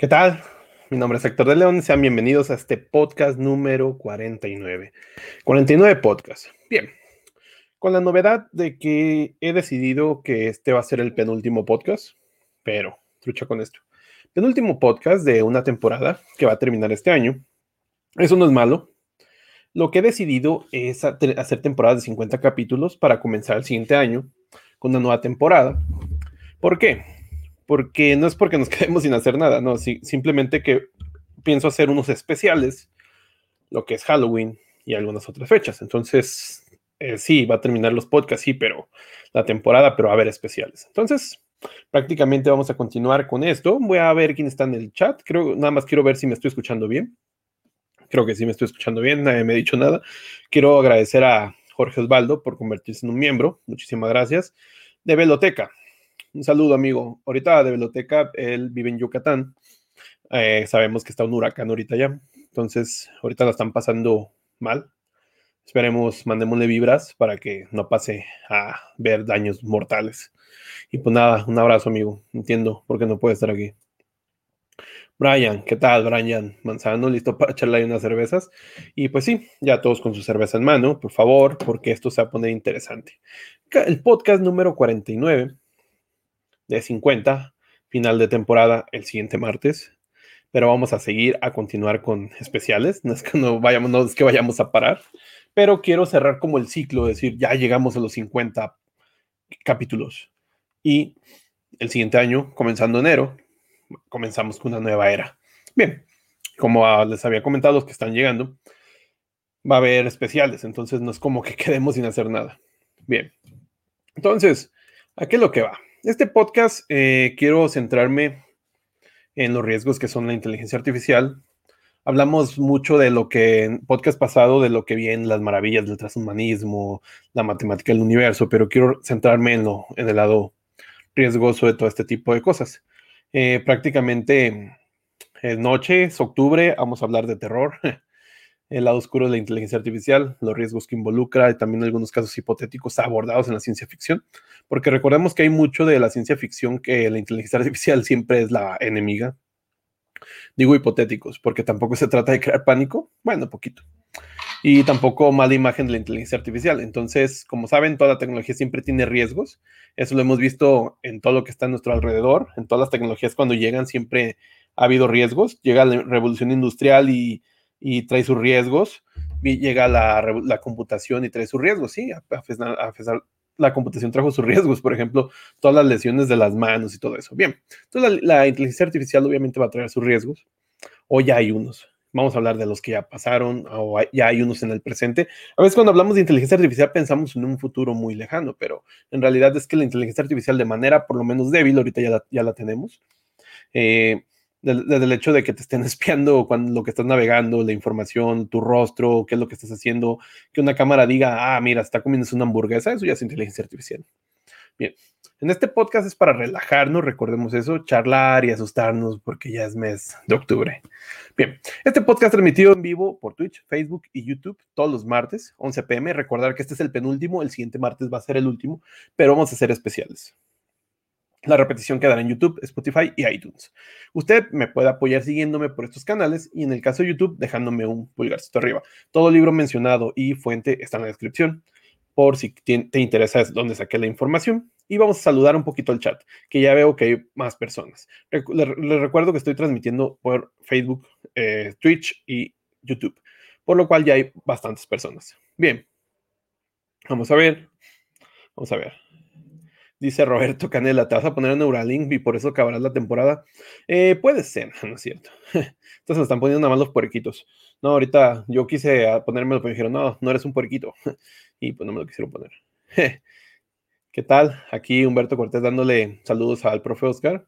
¿Qué tal? Mi nombre es Héctor de León. Sean bienvenidos a este podcast número 49. 49 podcast. Bien. Con la novedad de que he decidido que este va a ser el penúltimo podcast, pero trucha con esto. Penúltimo podcast de una temporada que va a terminar este año. Eso no es malo. Lo que he decidido es hacer temporadas de 50 capítulos para comenzar el siguiente año con una nueva temporada. ¿Por qué? Porque no es porque nos quedemos sin hacer nada, no, simplemente que pienso hacer unos especiales, lo que es Halloween y algunas otras fechas. Entonces, eh, sí, va a terminar los podcasts, sí, pero la temporada, pero va a haber especiales. Entonces, prácticamente vamos a continuar con esto. Voy a ver quién está en el chat. Creo, nada más quiero ver si me estoy escuchando bien. Creo que sí me estoy escuchando bien, nadie me ha dicho nada. Quiero agradecer a Jorge Osvaldo por convertirse en un miembro. Muchísimas gracias. De Veloteca. Un saludo, amigo. Ahorita de Veloteca, él vive en Yucatán. Eh, sabemos que está un huracán ahorita ya. Entonces, ahorita la están pasando mal. Esperemos, mandémosle vibras para que no pase a ver daños mortales. Y pues nada, un abrazo, amigo. Entiendo por qué no puede estar aquí. Brian, ¿qué tal, Brian? Manzano, listo para echarle unas cervezas. Y pues sí, ya todos con su cerveza en mano, por favor, porque esto se va a poner interesante. El podcast número 49 de 50, final de temporada el siguiente martes. Pero vamos a seguir a continuar con especiales. No es que no vayamos, no es que vayamos a parar, pero quiero cerrar como el ciclo, decir, ya llegamos a los 50 capítulos. Y el siguiente año, comenzando enero, comenzamos con una nueva era. Bien, como les había comentado, los que están llegando, va a haber especiales, entonces no es como que quedemos sin hacer nada. Bien, entonces, ¿a qué es lo que va? Este podcast eh, quiero centrarme en los riesgos que son la inteligencia artificial. Hablamos mucho de lo que en podcast pasado, de lo que viene las maravillas del transhumanismo, la matemática del universo, pero quiero centrarme en, lo, en el lado riesgoso de todo este tipo de cosas. Eh, prácticamente es noche, es octubre, vamos a hablar de terror. el lado oscuro de la inteligencia artificial, los riesgos que involucra y también algunos casos hipotéticos abordados en la ciencia ficción, porque recordemos que hay mucho de la ciencia ficción que la inteligencia artificial siempre es la enemiga. Digo hipotéticos, porque tampoco se trata de crear pánico, bueno, poquito. Y tampoco mala imagen de la inteligencia artificial. Entonces, como saben, toda tecnología siempre tiene riesgos. Eso lo hemos visto en todo lo que está a nuestro alrededor. En todas las tecnologías cuando llegan siempre ha habido riesgos. Llega la revolución industrial y y trae sus riesgos. Llega la, la computación y trae sus riesgos, sí, a, pesar, la computación trajo sus riesgos, por ejemplo, todas las lesiones de las manos y todo eso. Bien, entonces la, inteligencia artificial obviamente va a traer sus riesgos, o ya hay unos. Vamos a hablar de los que ya pasaron, o ya hay unos en el presente. A veces cuando hablamos de inteligencia artificial pensamos en un futuro muy lejano, pero en realidad es que la inteligencia artificial de manera por lo menos débil, ahorita ya la, ya la tenemos, eh, desde el hecho de que te estén espiando cuando lo que estás navegando, la información, tu rostro, qué es lo que estás haciendo, que una cámara diga, ah, mira, está comiendo una hamburguesa, eso ya es inteligencia artificial. Bien, en este podcast es para relajarnos, recordemos eso, charlar y asustarnos porque ya es mes de octubre. Bien, este podcast transmitido en vivo por Twitch, Facebook y YouTube todos los martes, 11 pm. Recordar que este es el penúltimo, el siguiente martes va a ser el último, pero vamos a hacer especiales. La repetición quedará en YouTube, Spotify y iTunes. Usted me puede apoyar siguiéndome por estos canales y en el caso de YouTube dejándome un pulgarcito arriba. Todo libro mencionado y fuente está en la descripción por si te interesa dónde saqué la información. Y vamos a saludar un poquito al chat, que ya veo que hay más personas. Les recuerdo que estoy transmitiendo por Facebook, eh, Twitch y YouTube, por lo cual ya hay bastantes personas. Bien, vamos a ver. Vamos a ver. Dice Roberto Canela, ¿te vas a poner en Neuralink y por eso acabarás la temporada? Eh, puede ser, no es cierto. Entonces me están poniendo nada más los puerquitos. No, ahorita yo quise ponérmelo, pero me dijeron, no, no eres un puerquito. Y pues no me lo quisieron poner. ¿Qué tal? Aquí Humberto Cortés dándole saludos al profe Oscar.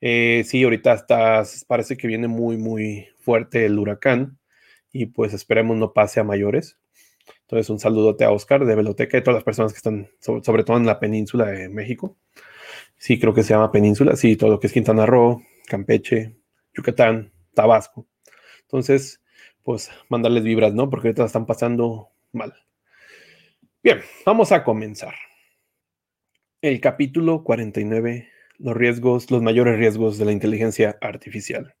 Eh, sí, ahorita está, parece que viene muy, muy fuerte el huracán y pues esperemos no pase a mayores. Entonces, un saludote a Oscar de Veloteca y todas las personas que están, sobre, todo en la península de México. Sí, creo que se llama península. Sí, todo lo que es Quintana Roo, Campeche, Yucatán, Tabasco. Entonces, pues mandarles vibras, ¿no? Porque ahorita están pasando mal. Bien, vamos a comenzar. El capítulo 49 los riesgos, los mayores riesgos de la inteligencia artificial.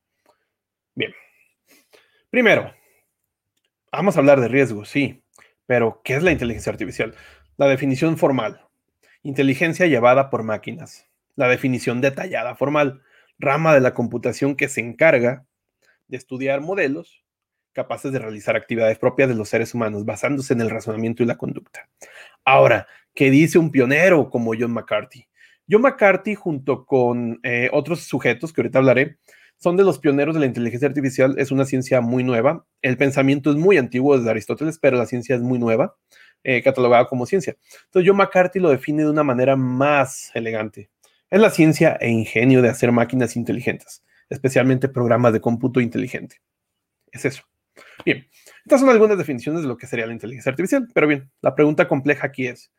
Bien. Primero, vamos a hablar de riesgos, sí, pero ¿qué es la inteligencia artificial? La definición formal. Inteligencia llevada por máquinas. La definición detallada formal. Rama de la computación que se encarga de estudiar modelos capaces de realizar actividades propias de los seres humanos, basándose en el razonamiento y la conducta. Ahora, ¿qué dice un pionero como John McCarthy? John McCarthy, junto con eh, otros sujetos que ahorita hablaré, son de los pioneros de la inteligencia artificial. Es una ciencia muy nueva. El pensamiento es muy antiguo desde Aristóteles, pero la ciencia es muy nueva, eh, catalogada como ciencia. Entonces, John McCarthy lo define de una manera más elegante. Es la ciencia e ingenio de hacer máquinas inteligentes, especialmente programas de cómputo inteligente. Es eso. Bien, estas son algunas definiciones de lo que sería la inteligencia artificial. Pero bien, la pregunta compleja aquí es,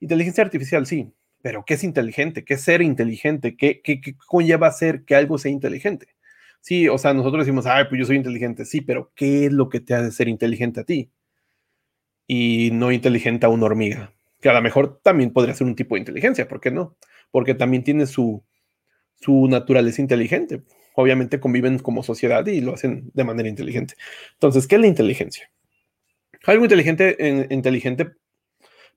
inteligencia artificial, sí, pero ¿qué es inteligente? ¿Qué es ser inteligente? ¿Qué, qué, qué conlleva ser que algo sea inteligente? Sí, o sea, nosotros decimos, ay, pues yo soy inteligente, sí, pero ¿qué es lo que te hace ser inteligente a ti? Y no inteligente a una hormiga, que a lo mejor también podría ser un tipo de inteligencia, ¿por qué no? Porque también tiene su, su naturaleza inteligente. Obviamente conviven como sociedad y lo hacen de manera inteligente. Entonces, ¿qué es la inteligencia? Algo inteligente, inteligente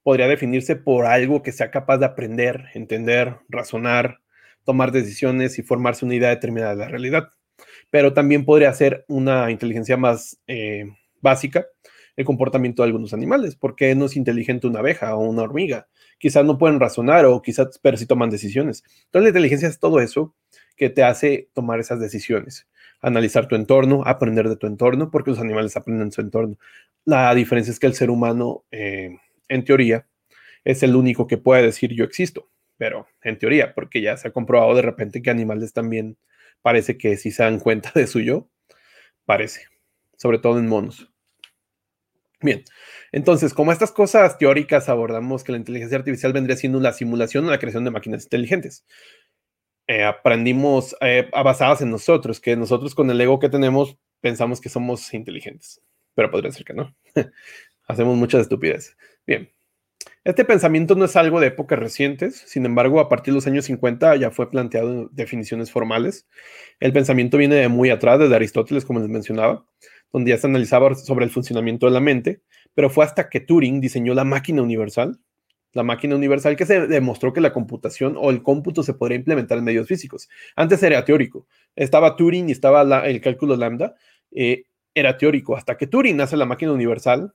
podría definirse por algo que sea capaz de aprender, entender, razonar, tomar decisiones y formarse una idea determinada de la realidad. Pero también podría ser una inteligencia más eh, básica, el comportamiento de algunos animales. ¿Por qué no es inteligente una abeja o una hormiga? Quizás no pueden razonar o quizás, pero sí toman decisiones. Entonces la inteligencia es todo eso que te hace tomar esas decisiones. Analizar tu entorno, aprender de tu entorno, porque los animales aprenden su entorno. La diferencia es que el ser humano... Eh, en teoría, es el único que puede decir yo existo, pero en teoría, porque ya se ha comprobado de repente que animales también parece que si se dan cuenta de su yo, parece, sobre todo en monos. Bien, entonces, como estas cosas teóricas abordamos que la inteligencia artificial vendría siendo la simulación o la creación de máquinas inteligentes. Eh, aprendimos eh, basadas en nosotros, que nosotros con el ego que tenemos pensamos que somos inteligentes, pero podría ser que no. Hacemos muchas estupideces. Bien. Este pensamiento no es algo de épocas recientes, sin embargo, a partir de los años 50 ya fue planteado en definiciones formales. El pensamiento viene de muy atrás, desde Aristóteles, como les mencionaba, donde ya se analizaba sobre el funcionamiento de la mente, pero fue hasta que Turing diseñó la máquina universal, la máquina universal que se demostró que la computación o el cómputo se podría implementar en medios físicos. Antes era teórico, estaba Turing y estaba el cálculo lambda, eh, era teórico, hasta que Turing hace la máquina universal,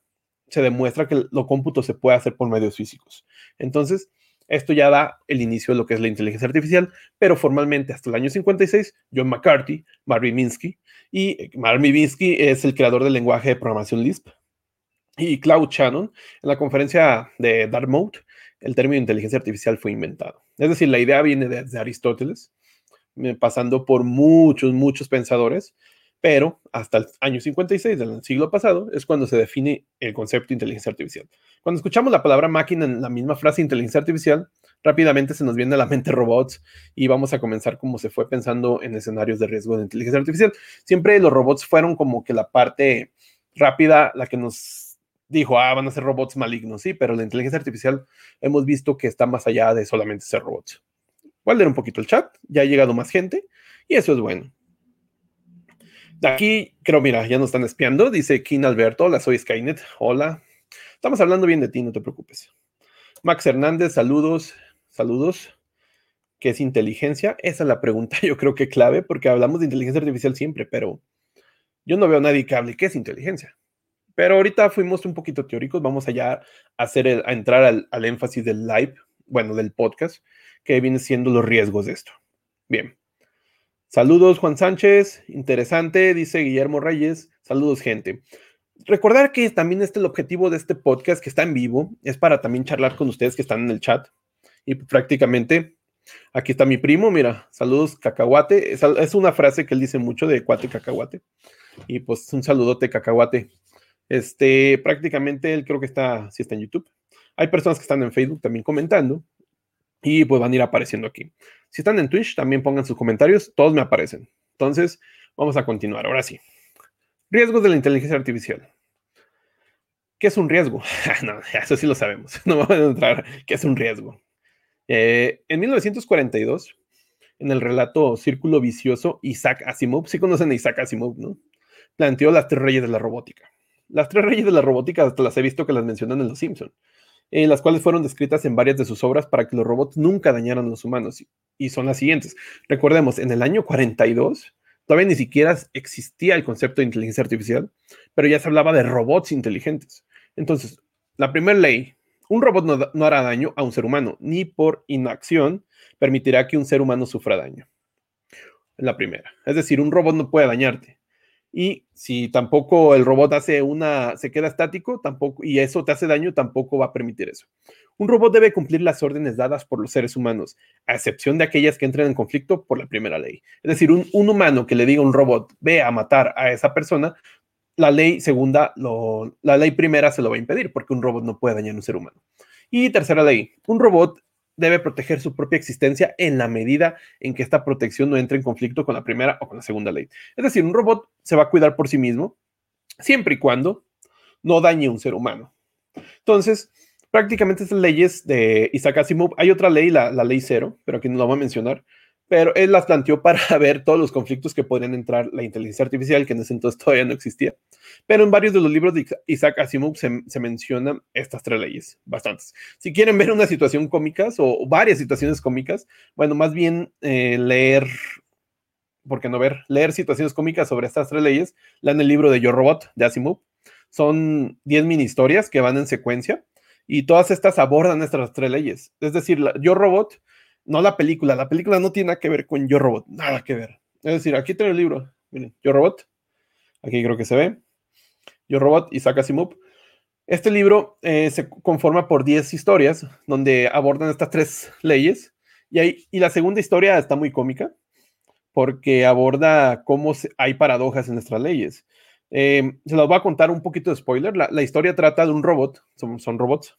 se demuestra que lo cómputo se puede hacer por medios físicos. Entonces, esto ya da el inicio de lo que es la inteligencia artificial, pero formalmente hasta el año 56, John McCarthy, Marvin Minsky, y eh, Marvin Minsky es el creador del lenguaje de programación Lisp, y Claude Shannon, en la conferencia de Dartmouth, el término inteligencia artificial fue inventado. Es decir, la idea viene de Aristóteles, eh, pasando por muchos, muchos pensadores, pero hasta el año 56 del siglo pasado es cuando se define el concepto de inteligencia artificial. Cuando escuchamos la palabra máquina en la misma frase inteligencia artificial, rápidamente se nos viene a la mente robots y vamos a comenzar como se fue pensando en escenarios de riesgo de inteligencia artificial. Siempre los robots fueron como que la parte rápida, la que nos dijo, ah, van a ser robots malignos, sí, pero la inteligencia artificial hemos visto que está más allá de solamente ser robots. Voy a leer un poquito el chat, ya ha llegado más gente y eso es bueno. Aquí, creo, mira, ya nos están espiando. Dice King Alberto, hola, soy Skynet. Hola. Estamos hablando bien de ti, no te preocupes. Max Hernández, saludos, saludos. ¿Qué es inteligencia? Esa es la pregunta, yo creo que clave, porque hablamos de inteligencia artificial siempre, pero yo no veo a nadie que hable qué es inteligencia. Pero ahorita fuimos un poquito teóricos, vamos allá a, hacer a entrar al, al énfasis del live, bueno, del podcast, que viene siendo los riesgos de esto. Bien. Saludos, Juan Sánchez. Interesante, dice Guillermo Reyes. Saludos, gente. Recordar que también este el objetivo de este podcast que está en vivo es para también charlar con ustedes que están en el chat. Y prácticamente, aquí está mi primo, mira, saludos, cacahuate. Es, una frase que él dice mucho de cuate cacahuate. Y pues un saludote, cacahuate. Este, prácticamente él creo que está, sí está en YouTube. Hay personas que están en Facebook también comentando y pues van a ir apareciendo aquí. Si están en Twitch, también pongan sus comentarios, todos me aparecen. Entonces, vamos a continuar. Ahora sí. Riesgos de la inteligencia artificial. ¿Qué es un riesgo? no, eso sí lo sabemos. No vamos a entrar. ¿Qué es un riesgo? Eh, en 1942 en el relato Círculo Vicioso, Isaac Asimov, sí conocen a Isaac Asimov, ¿no? Planteó las tres reyes de la robótica. Las tres reyes de la robótica hasta las he visto que las mencionan en Los Simpson, eh, las cuales fueron descritas en varias de sus obras para que los robots nunca dañaran a los humanos. Y son las siguientes. Recordemos, en el año 42 todavía ni siquiera existía el concepto de inteligencia artificial, pero ya se hablaba de robots inteligentes. Entonces, la primera ley, un robot no, no hará daño a un ser humano, ni por inacción permitirá que un ser humano sufra daño. La primera. Es decir, un robot no puede dañarte. Y si tampoco el robot hace una, se queda estático, tampoco, y eso te hace daño, tampoco va a permitir eso. Un robot debe cumplir las órdenes dadas por los seres humanos, a excepción de aquellas que entren en conflicto por la primera ley. Es decir, un, humano que le diga a un robot, ve a matar a esa persona, la ley segunda, la ley primera se lo va a impedir, porque un robot no puede dañar a un ser humano. Y tercera ley, un robot debe proteger su propia existencia en la medida en que esta protección no entre en conflicto con la primera o con la segunda ley. Es decir, un robot se va a cuidar por sí mismo siempre y cuando no dañe a un ser humano. Entonces, prácticamente estas leyes de Isaac Asimov, hay otra ley, la, ley cero, pero aquí no la voy a mencionar, pero él las planteó para ver todos los conflictos que podrían entrar la inteligencia artificial, que en ese entonces todavía no existía. Pero en varios de los libros de Isaac Asimov se, se mencionan estas tres leyes, bastantes. Si quieren ver una situación cómicas o varias situaciones cómicas, bueno, más bien eh, leer, ¿por qué no ver? Leer situaciones cómicas sobre estas tres leyes, lean el libro de Yo Robot de Asimov. Son 10 mini historias que van en secuencia y todas estas abordan estas tres leyes. Es decir, Yo Robot no la película. La película no tiene nada que ver con Yo Robot, nada que ver. Es decir, aquí tengo el libro. Miren, Yo Robot. Aquí creo que se ve. Yo Robot, Isaac Asimov. Este libro eh, se conforma por 10 historias donde abordan estas tres leyes. Y, hay, y la segunda historia está muy cómica porque aborda cómo hay paradojas en nuestras leyes. Eh, se los voy a contar un poquito de spoiler. La, historia trata de un robot, son, son robots.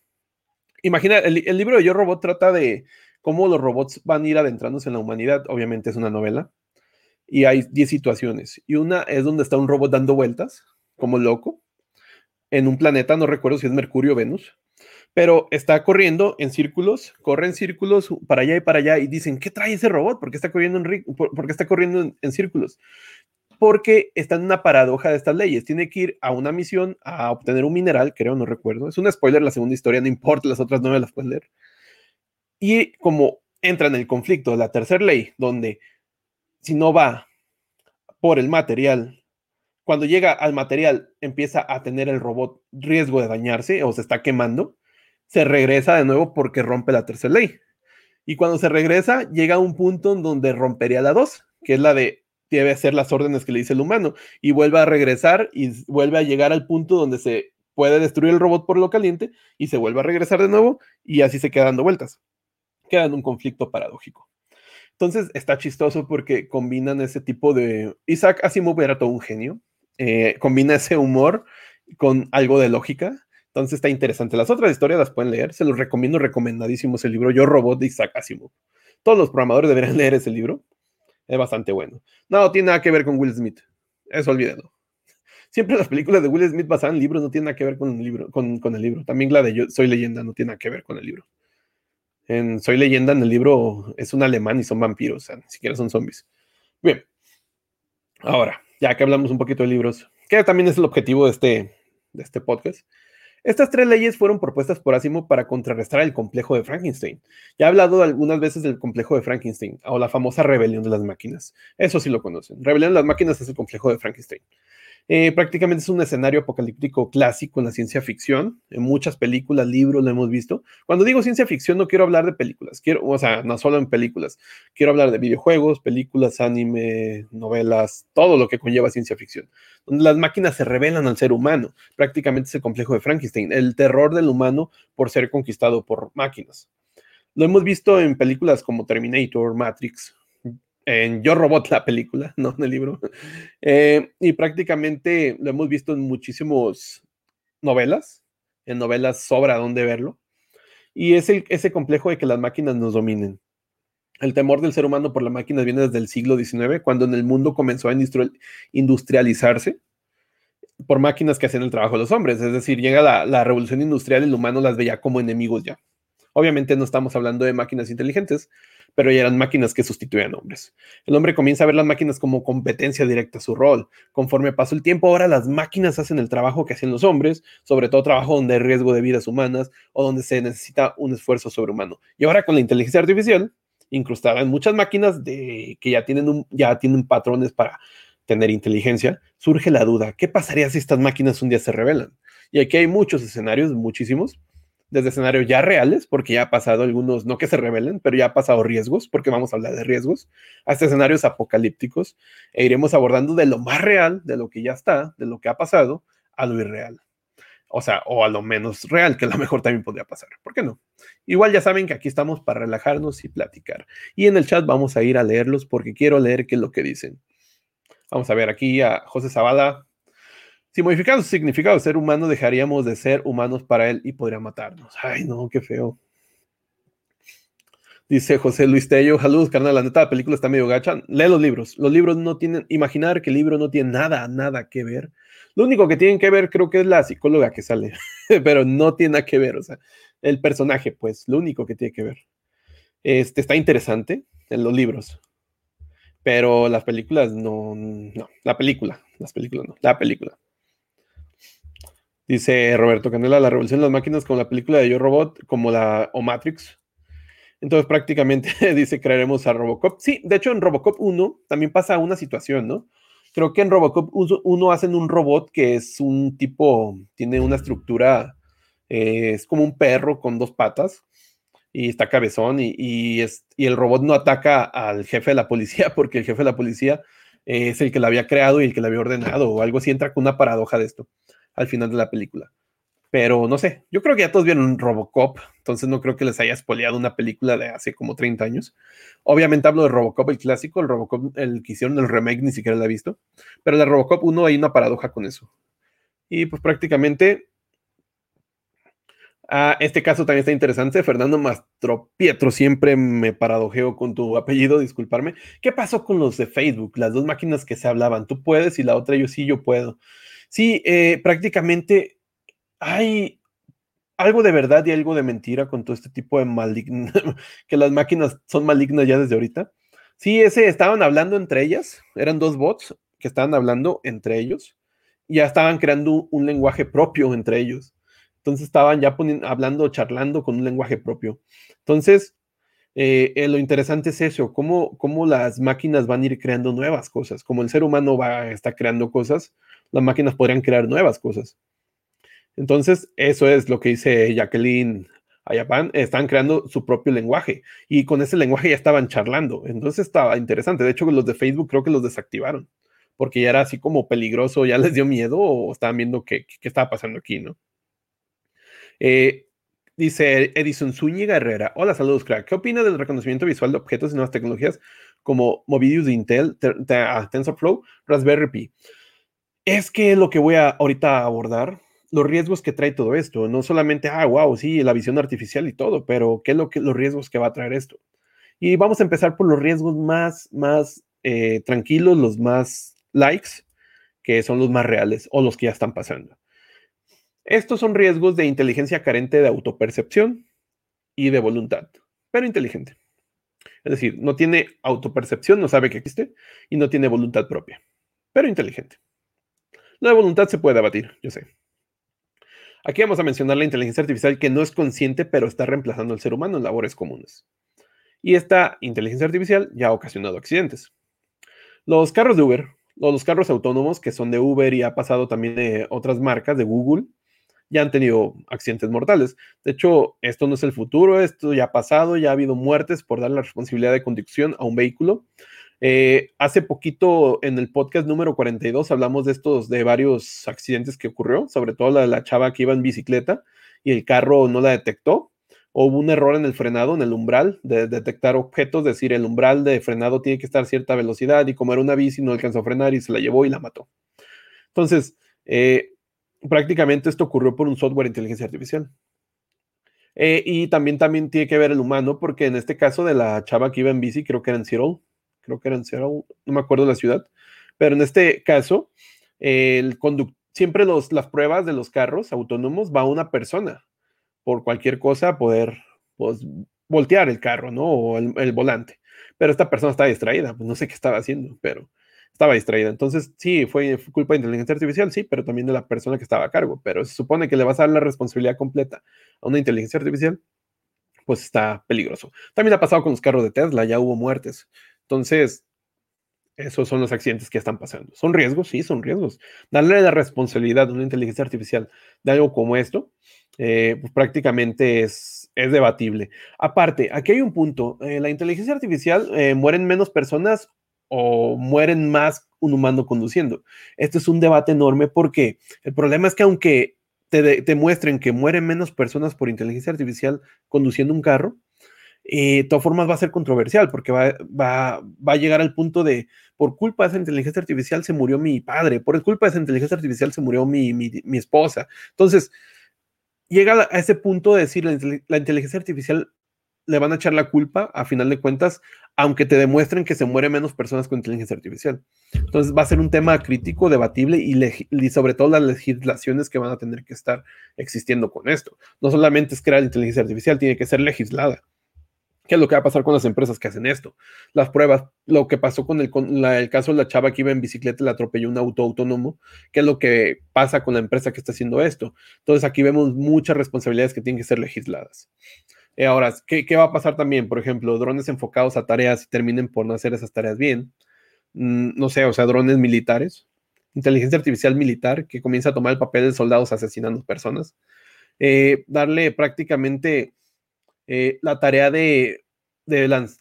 Imagina, el, el, libro de Yo Robot trata de cómo los robots van a ir adentrándose en la humanidad. Obviamente es una novela. Y hay 10 situaciones. Y una es donde está un robot dando vueltas, como loco, en un planeta, no recuerdo si es Mercurio o Venus, pero está corriendo en círculos, corre en círculos para allá y para allá y dicen, ¿qué trae ese robot? ¿Por qué está corriendo en, por, está corriendo en, círculos? Porque está en una paradoja de estas leyes. Tiene que ir a una misión a obtener un mineral, creo, no recuerdo. Es un spoiler la segunda historia, no importa, las otras no me las pueden leer y como entra en el conflicto la tercera ley, donde si no va por el material, cuando llega al material empieza a tener el robot riesgo de dañarse o se está quemando, se regresa de nuevo porque rompe la tercera ley. Y cuando se regresa, llega a un punto en donde rompería la dos, que es la de debe hacer las órdenes que le dice el humano, y vuelve a regresar y vuelve a llegar al punto donde se puede destruir el robot por lo caliente y se vuelve a regresar de nuevo y así se queda dando vueltas queda en un conflicto paradójico. Entonces está chistoso porque combinan ese tipo de... Isaac Asimov era todo un genio, eh, combina ese humor con algo de lógica, entonces está interesante. Las otras historias las pueden leer, se los recomiendo, recomendadísimo ese libro, Yo Robot de Isaac Asimov. Todos los programadores deberían leer ese libro, es bastante bueno. No, tiene nada que ver con Will Smith, eso olvídenlo. Siempre las películas de Will Smith basadas en libros no tienen nada que ver con el libro, con, el libro. También la de Yo Soy Leyenda no tiene nada que ver con el libro. En Soy leyenda, en el libro, es un alemán y son vampiros, o sea, ni siquiera son zombies. Bien. Ahora, ya que hablamos un poquito de libros, que también es el objetivo de este, de este podcast. Estas tres leyes fueron propuestas por Asimov para contrarrestar el complejo de Frankenstein. Ya he hablado algunas veces del complejo de Frankenstein o la famosa rebelión de las máquinas. Eso sí lo conocen. Rebelión de las máquinas es el complejo de Frankenstein. Eh, prácticamente es un escenario apocalíptico clásico en la ciencia ficción. En muchas películas, libros lo hemos visto. Cuando digo ciencia ficción no quiero hablar de películas, quiero, o sea, no solo en películas. Quiero hablar de videojuegos, películas, anime, novelas, todo lo que conlleva ciencia ficción. Donde las máquinas se revelan al ser humano. Prácticamente es el complejo de Frankenstein, el terror del humano por ser conquistado por máquinas. Lo hemos visto en películas como Terminator, Matrix, en Yo Robot, la película, no en el libro. Eh, y prácticamente lo hemos visto en muchísimas novelas. En novelas sobra dónde verlo. Y es ese complejo de que las máquinas nos dominen. El temor del ser humano por las máquinas viene desde el siglo XIX, cuando en el mundo comenzó a industrializarse por máquinas que hacían el trabajo de los hombres. Es decir, llega la, la revolución industrial y el humano las veía como enemigos ya. Obviamente no estamos hablando de máquinas inteligentes, pero ya eran máquinas que sustituían hombres. El hombre comienza a ver las máquinas como competencia directa a su rol. Conforme pasó el tiempo, ahora las máquinas hacen el trabajo que hacen los hombres, sobre todo trabajo donde hay riesgo de vidas humanas o donde se necesita un esfuerzo sobrehumano. Y ahora con la inteligencia artificial, incrustada en muchas máquinas de, que ya tienen, un, ya tienen patrones para tener inteligencia, surge la duda, ¿qué pasaría si estas máquinas un día se revelan? Y aquí hay muchos escenarios, muchísimos, desde escenarios ya reales, porque ya ha pasado algunos, no que se revelen, pero ya ha pasado riesgos, porque vamos a hablar de riesgos, hasta escenarios apocalípticos, e iremos abordando de lo más real, de lo que ya está, de lo que ha pasado, a lo irreal. O sea, o a lo menos real, que a lo mejor también podría pasar. ¿Por qué no? Igual ya saben que aquí estamos para relajarnos y platicar. Y en el chat vamos a ir a leerlos porque quiero leer qué es lo que dicen. Vamos a ver aquí a José Zavala, si modificamos su significado de ser humano, dejaríamos de ser humanos para él y podría matarnos. Ay, no, qué feo. Dice José Luis Tello, saludos, carnal, la neta, la película está medio gacha. Lee los libros. Los libros no tienen, imaginar que el libro no tiene nada, nada que ver. Lo único que tienen que ver creo que es la psicóloga que sale, pero no tiene nada que ver, o sea, el personaje, pues, lo único que tiene que ver. Este, está interesante en los libros, pero las películas no, no, la película, las películas no, la película. Dice Roberto Canela, la revolución de las máquinas como la película de Yo Robot, como la o Matrix. Entonces prácticamente dice crearemos a Robocop. Sí, de hecho en Robocop 1 también pasa una situación, ¿no? Creo que en Robocop 1 hacen un robot que es un tipo, tiene una estructura, eh, es como un perro con dos patas y está cabezón y, es, y el robot no ataca al jefe de la policía porque el jefe de la policía es el que la había creado y el que la había ordenado o algo así, entra con una paradoja de esto al final de la película. Pero no sé, yo creo que ya todos vieron Robocop, entonces no creo que les haya espoleado una película de hace como 30 años. Obviamente hablo de Robocop el clásico, el Robocop el que hicieron el remake ni siquiera lo he visto, pero la Robocop 1 hay una paradoja con eso. Y pues prácticamente Ah, este caso también está interesante. Fernando Mastro Pietro, siempre me paradojeo con tu apellido, disculparme. ¿Qué pasó con los de Facebook? Las dos máquinas que se hablaban. Tú puedes y la otra yo sí, yo puedo. Sí, eh, prácticamente hay algo de verdad y algo de mentira con todo este tipo de maligno, que las máquinas son malignas ya desde ahorita. Sí, ese estaban hablando entre ellas, eran dos bots que estaban hablando entre ellos, y ya estaban creando un lenguaje propio entre ellos. Entonces estaban ya hablando, charlando con un lenguaje propio. Entonces, eh, eh, lo interesante es eso, cómo, cómo las máquinas van a ir creando nuevas cosas. Como el ser humano va a estar creando cosas, las máquinas podrían crear nuevas cosas. Entonces, eso es lo que dice Jacqueline Ayapan, están creando su propio lenguaje y con ese lenguaje ya estaban charlando. Entonces estaba interesante. De hecho, los de Facebook creo que los desactivaron porque ya era así como peligroso, ya les dio miedo o estaban viendo qué, estaba pasando aquí, ¿no? Eh, dice Edison Zúñiga Herrera. Hola, saludos, crack. ¿Qué opina del reconocimiento visual de objetos y nuevas tecnologías como Movidius de Intel, ah, TensorFlow, Raspberry Pi? Es que lo que voy a ahorita abordar, los riesgos que trae todo esto, no solamente, ah, wow, sí, la visión artificial y todo, pero ¿qué es lo que, los riesgos que va a traer esto? Y vamos a empezar por los riesgos más, más eh, tranquilos, los más likes, que son los más reales o los que ya están pasando. Estos son riesgos de inteligencia carente de autopercepción y de voluntad, pero inteligente. Es decir, no tiene autopercepción, no sabe que existe y no tiene voluntad propia, pero inteligente. La voluntad se puede abatir, yo sé. Aquí vamos a mencionar la inteligencia artificial que no es consciente, pero está reemplazando al ser humano en labores comunes. Y esta inteligencia artificial ya ha ocasionado accidentes. Los carros de Uber, los carros autónomos que son de Uber y ha pasado también de otras marcas, de Google, ya han tenido accidentes mortales. De hecho, esto no es el futuro, esto ya ha pasado, ya ha habido muertes por dar la responsabilidad de conducción a un vehículo. Eh, hace poquito en el podcast número 42 hablamos de estos, de varios accidentes que ocurrió, sobre todo la la chava que iba en bicicleta y el carro no la detectó. Hubo un error en el frenado, en el umbral de detectar objetos, es decir, el umbral de frenado tiene que estar a cierta velocidad y como era una bici no alcanzó a frenar y se la llevó y la mató. Entonces, eh, prácticamente esto ocurrió por un software de inteligencia artificial. Eh, y también, también tiene que ver el humano, porque en este caso de la chava que iba en bici, creo que era en Seattle, creo que era en Seattle, no me acuerdo la ciudad, pero en este caso, el siempre los, las pruebas de los carros autónomos va una persona por cualquier cosa poder pues, voltear el carro, ¿no? O el, volante. Pero esta persona estaba distraída, pues no sé qué estaba haciendo, pero estaba distraída. Entonces, sí, fue, culpa de inteligencia artificial, sí, pero también de la persona que estaba a cargo. Pero se supone que le vas a dar la responsabilidad completa a una inteligencia artificial, pues está peligroso. También ha pasado con los carros de Tesla, ya hubo muertes. Entonces, esos son los accidentes que están pasando. ¿Son riesgos? Sí, son riesgos. Darle la responsabilidad a una inteligencia artificial de algo como esto, eh, pues prácticamente es, es debatible. Aparte, aquí hay un punto. Eh, la inteligencia artificial eh, mueren menos personas o mueren más un humano conduciendo. Esto es un debate enorme porque el problema es que aunque te, te muestren que mueren menos personas por inteligencia artificial conduciendo un carro, de todas formas va a ser controversial porque va, va, va, a llegar al punto de, por culpa de esa inteligencia artificial se murió mi padre, por culpa de esa inteligencia artificial se murió mi, mi, mi esposa. Entonces, llega a ese punto de decir, la, inteligencia artificial le van a echar la culpa, a final de cuentas, aunque te demuestren que se mueren menos personas con inteligencia artificial. Entonces va a ser un tema crítico, debatible y, y, sobre todo las legislaciones que van a tener que estar existiendo con esto. No solamente es crear inteligencia artificial, tiene que ser legislada. ¿Qué es lo que va a pasar con las empresas que hacen esto? Las pruebas, lo que pasó con el, el caso de la chava que iba en bicicleta y le atropelló un auto autónomo, ¿qué es lo que pasa con la empresa que está haciendo esto? Entonces aquí vemos muchas responsabilidades que tienen que ser legisladas. Eh, ahora, ¿qué, ¿qué, va a pasar también? Por ejemplo, drones enfocados a tareas y terminen por no hacer esas tareas bien. Mm, no sé, o sea, drones militares, inteligencia artificial militar que comienza a tomar el papel de soldados asesinando personas. Eh, darle prácticamente eh, la tarea de,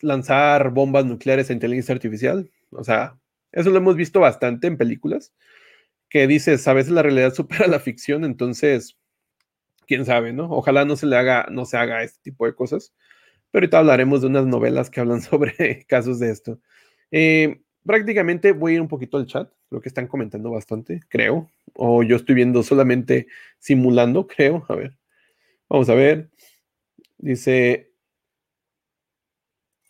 lanzar bombas nucleares a inteligencia artificial. O sea, eso lo hemos visto bastante en películas, que dices, a veces la realidad supera la ficción, entonces, quién sabe, ¿no? Ojalá no se le haga, no se haga este tipo de cosas. Pero ahorita hablaremos de unas novelas que hablan sobre casos de esto. Eh, prácticamente voy a ir un poquito al chat, creo que están comentando bastante, creo, o yo estoy viendo solamente simulando, creo, a ver, vamos a ver. Dice,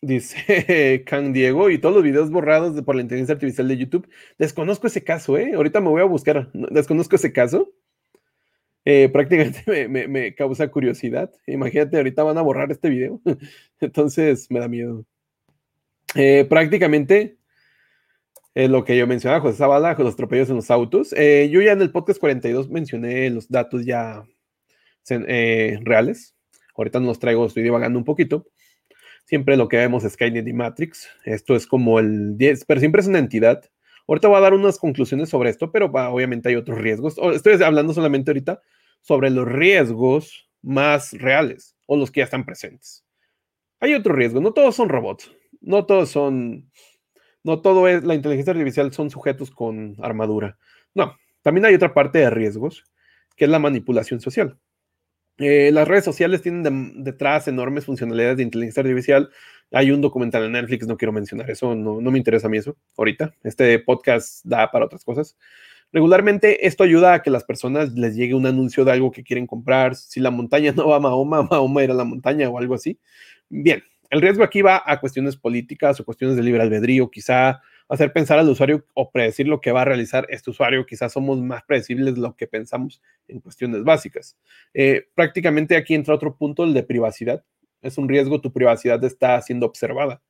dice Can Diego, y todos los videos borrados por la inteligencia artificial de YouTube. Desconozco ese caso, ¿eh? Ahorita me voy a buscar. Desconozco ese caso. Eh, prácticamente me, causa curiosidad. Imagínate, ahorita van a borrar este video. Entonces me da miedo. Eh, prácticamente eh, lo que yo mencionaba, José Zavala, los atropellos en los autos. yo ya en el podcast 42 mencioné los datos ya reales Ahorita no los traigo, estoy divagando un poquito. Siempre lo que vemos es Skynet y Matrix. Esto es como el 10, pero siempre es una entidad. Ahorita voy a dar unas conclusiones sobre esto, pero obviamente hay otros riesgos. Estoy hablando solamente ahorita sobre los riesgos más reales o los que ya están presentes. Hay otro riesgo, no todos son robots, no todos son, no todo es, la inteligencia artificial son sujetos con armadura. No, también hay otra parte de riesgos, que es la manipulación social. Eh, las redes sociales tienen detrás enormes funcionalidades de inteligencia artificial. Hay un documental en Netflix, no quiero mencionar eso, no, no me interesa a mí eso ahorita. Este podcast da para otras cosas. Regularmente esto ayuda a que las personas les llegue un anuncio de algo que quieren comprar. Si la montaña no va a Mahoma, Mahoma ir a la montaña o algo así. Bien, el riesgo aquí va a cuestiones políticas o cuestiones de libre albedrío, quizá hacer pensar al usuario o predecir lo que va a realizar este usuario. Quizás somos más predecibles de lo que pensamos en cuestiones básicas. Eh, prácticamente aquí entra otro punto, el de privacidad. Es un riesgo, tu privacidad está siendo observada.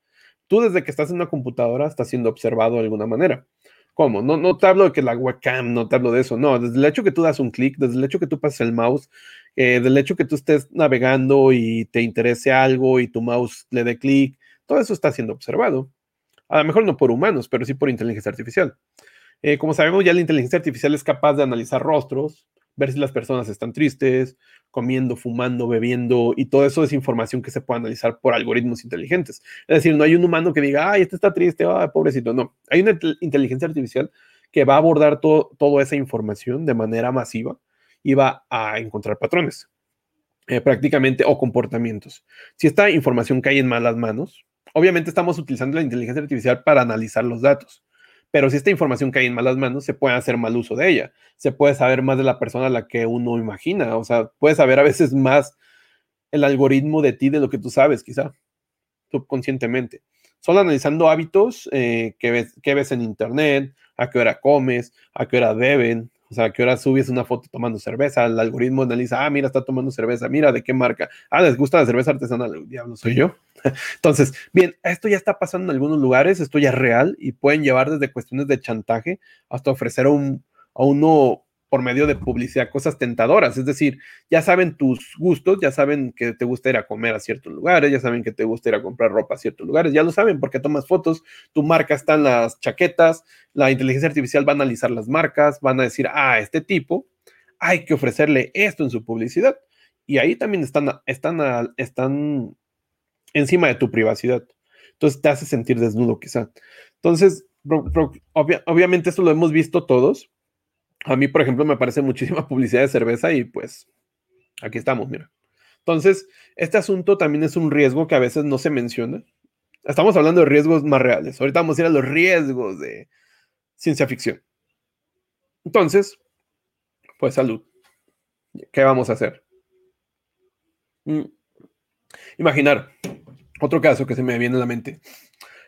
Tú desde que estás en una computadora estás siendo observado de alguna manera. ¿Cómo? No, no te hablo de que la webcam, no te hablo de eso, no, desde el hecho que tú das un clic, desde el hecho que tú pasas el mouse, eh, del hecho que tú estés navegando y te interese algo y tu mouse le dé clic, todo eso está siendo observado. A lo mejor no por humanos, pero sí por inteligencia artificial. Eh, como sabemos, ya la inteligencia artificial es capaz de analizar rostros, ver si las personas están tristes, comiendo, fumando, bebiendo, y todo eso es información que se puede analizar por algoritmos inteligentes. Es decir, no hay un humano que diga, ay, este está triste, ay, pobrecito. No, hay una inteligencia artificial que va a abordar toda esa información de manera masiva y va a encontrar patrones, eh, prácticamente, o comportamientos. Si esta información cae en malas manos, Obviamente estamos utilizando la inteligencia artificial para analizar los datos, pero si esta información cae en malas manos, se puede hacer mal uso de ella. Se puede saber más de la persona a la que uno imagina, o sea, puedes saber a veces más el algoritmo de ti de lo que tú sabes, quizá, subconscientemente. Solo analizando hábitos eh, que, ves, que ves en internet, a qué hora comes, a qué hora beben, O sea, que ahora subes una foto tomando cerveza, el algoritmo analiza, ah, mira, está tomando cerveza, mira, ¿de qué marca? Ah, les gusta la cerveza artesanal, diablo soy yo. Entonces, bien, esto ya está pasando en algunos lugares, esto ya es real y pueden llevar desde cuestiones de chantaje hasta ofrecer a, un, uno por medio de publicidad cosas tentadoras. Es decir, ya saben tus gustos, ya saben que te gusta ir a comer a ciertos lugares, ya saben que te gusta ir a comprar ropa a ciertos lugares, ya lo saben porque tomas fotos, tu marca está en las chaquetas, la inteligencia artificial va a analizar las marcas, van a decir, ah, este tipo, hay que ofrecerle esto en su publicidad. Y ahí también están, están, están encima de tu privacidad. Entonces te hace sentir desnudo quizá. Entonces, obviamente esto lo hemos visto todos a mí, por ejemplo, me parece muchísima publicidad de cerveza y pues aquí estamos, mira. Entonces, este asunto también es un riesgo que a veces no se menciona. Estamos hablando de riesgos más reales. Ahorita vamos a ir a los riesgos de ciencia ficción. Entonces, pues salud. ¿Qué vamos a hacer? Mm. Imaginar otro caso que se me viene a la mente.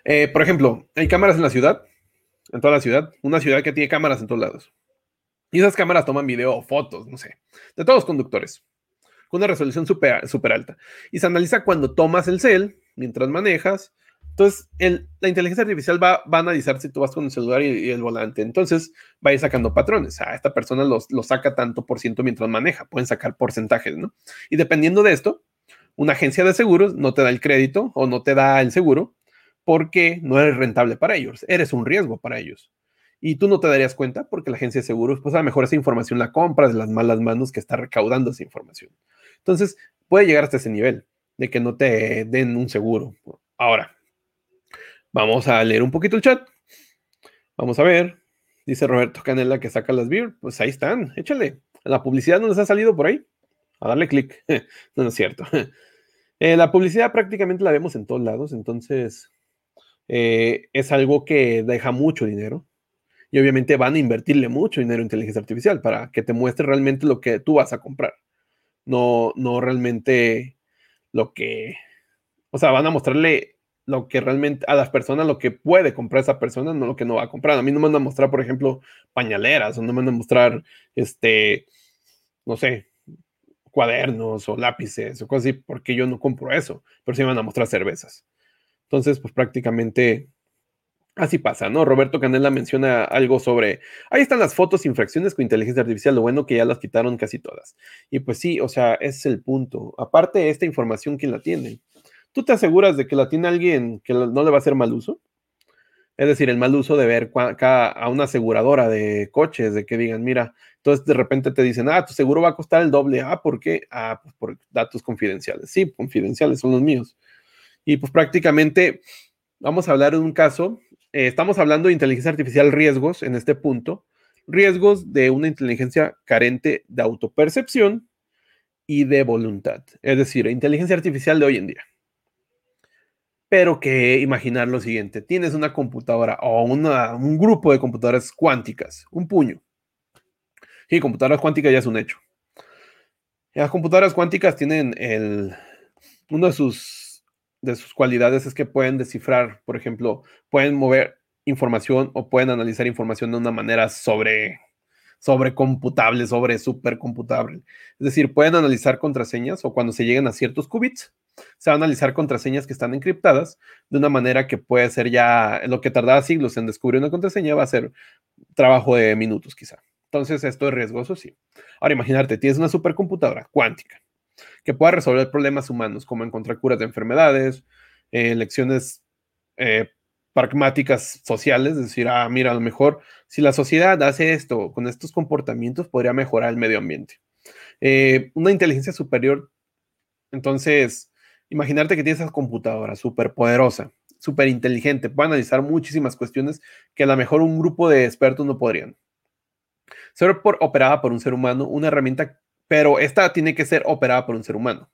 Eh, por ejemplo, hay cámaras en la ciudad, en toda la ciudad, una ciudad que tiene cámaras en todos lados. Y esas cámaras toman video o fotos, no sé, de todos los conductores, con una resolución súper super alta. Y se analiza cuando tomas el cel, mientras manejas. Entonces, la inteligencia artificial va, a analizar si tú vas con el celular y, el volante. Entonces, va a ir sacando patrones. A esta persona lo saca tanto por ciento mientras maneja. Pueden sacar porcentajes, ¿no? Y dependiendo de esto, una agencia de seguros no te da el crédito o no te da el seguro porque no eres rentable para ellos. Eres un riesgo para ellos y tú no te darías cuenta porque la agencia de seguros, pues a lo mejor esa información la compra de las malas manos que está recaudando esa información. Entonces, puede llegar hasta ese nivel de que no te den un seguro. Ahora, vamos a leer un poquito el chat. Vamos a ver. Dice Roberto Canela que saca las beer. Pues ahí están, échale. La publicidad no les ha salido por ahí. A darle clic. no, es cierto. Eh, la publicidad prácticamente la vemos en todos lados, entonces eh, es algo que deja mucho dinero y obviamente van a invertirle mucho dinero en inteligencia artificial para que te muestre realmente lo que tú vas a comprar. No, no realmente lo que, o sea, van a mostrarle lo que realmente a las personas lo que puede comprar esa persona, no lo que no va a comprar. A mí no me van a mostrar, por ejemplo, pañaleras o no me van a mostrar, este, no sé, cuadernos o lápices o cosas así, porque yo no compro eso, pero sí me van a mostrar cervezas. Entonces, pues prácticamente Así pasa, ¿no? Roberto Canela menciona algo sobre, ahí están las fotos, infracciones con inteligencia artificial, lo bueno que ya las quitaron casi todas. Y pues sí, o sea, ese es el punto. Aparte, esta información, ¿quién la tiene? ¿Tú te aseguras de que la tiene alguien que no le va a hacer mal uso? Es decir, el mal uso de ver a una aseguradora de coches, de que digan, mira, entonces de repente te dicen, ah, tu seguro va a costar el doble. Ah, ¿por qué? Ah, pues por datos confidenciales. Sí, confidenciales son los míos. Y pues prácticamente vamos a hablar de un caso eh, estamos hablando de inteligencia artificial riesgos en este punto, riesgos de una inteligencia carente de autopercepción y de voluntad, es decir, inteligencia artificial de hoy en día. Pero que imaginar lo siguiente, tienes una computadora o un grupo de computadoras cuánticas, un puño. Y computadoras cuánticas ya es un hecho. Las computadoras cuánticas tienen el, uno de sus de sus cualidades es que pueden descifrar, por ejemplo, pueden mover información o pueden analizar información de una manera sobre computable, sobre supercomputable. Es decir, pueden analizar contraseñas o cuando se lleguen a ciertos qubits, se van a analizar contraseñas que están encriptadas de una manera que puede ser ya lo que tardaba siglos en descubrir una contraseña, va a ser trabajo de minutos quizá. Entonces, esto es riesgoso, sí. Ahora, imagínate, tienes una supercomputadora cuántica que pueda resolver problemas humanos, como encontrar curas de enfermedades, eh, lecciones eh, pragmáticas sociales, es decir, ah, mira, a lo mejor si la sociedad hace esto con estos comportamientos, podría mejorar el medio ambiente. Eh, una inteligencia superior, entonces, imaginarte que tienes esa computadora súper poderosa, súper inteligente, puede analizar muchísimas cuestiones que a lo mejor un grupo de expertos no podrían. Ser operada por un ser humano, una herramienta pero esta tiene que ser operada por un ser humano.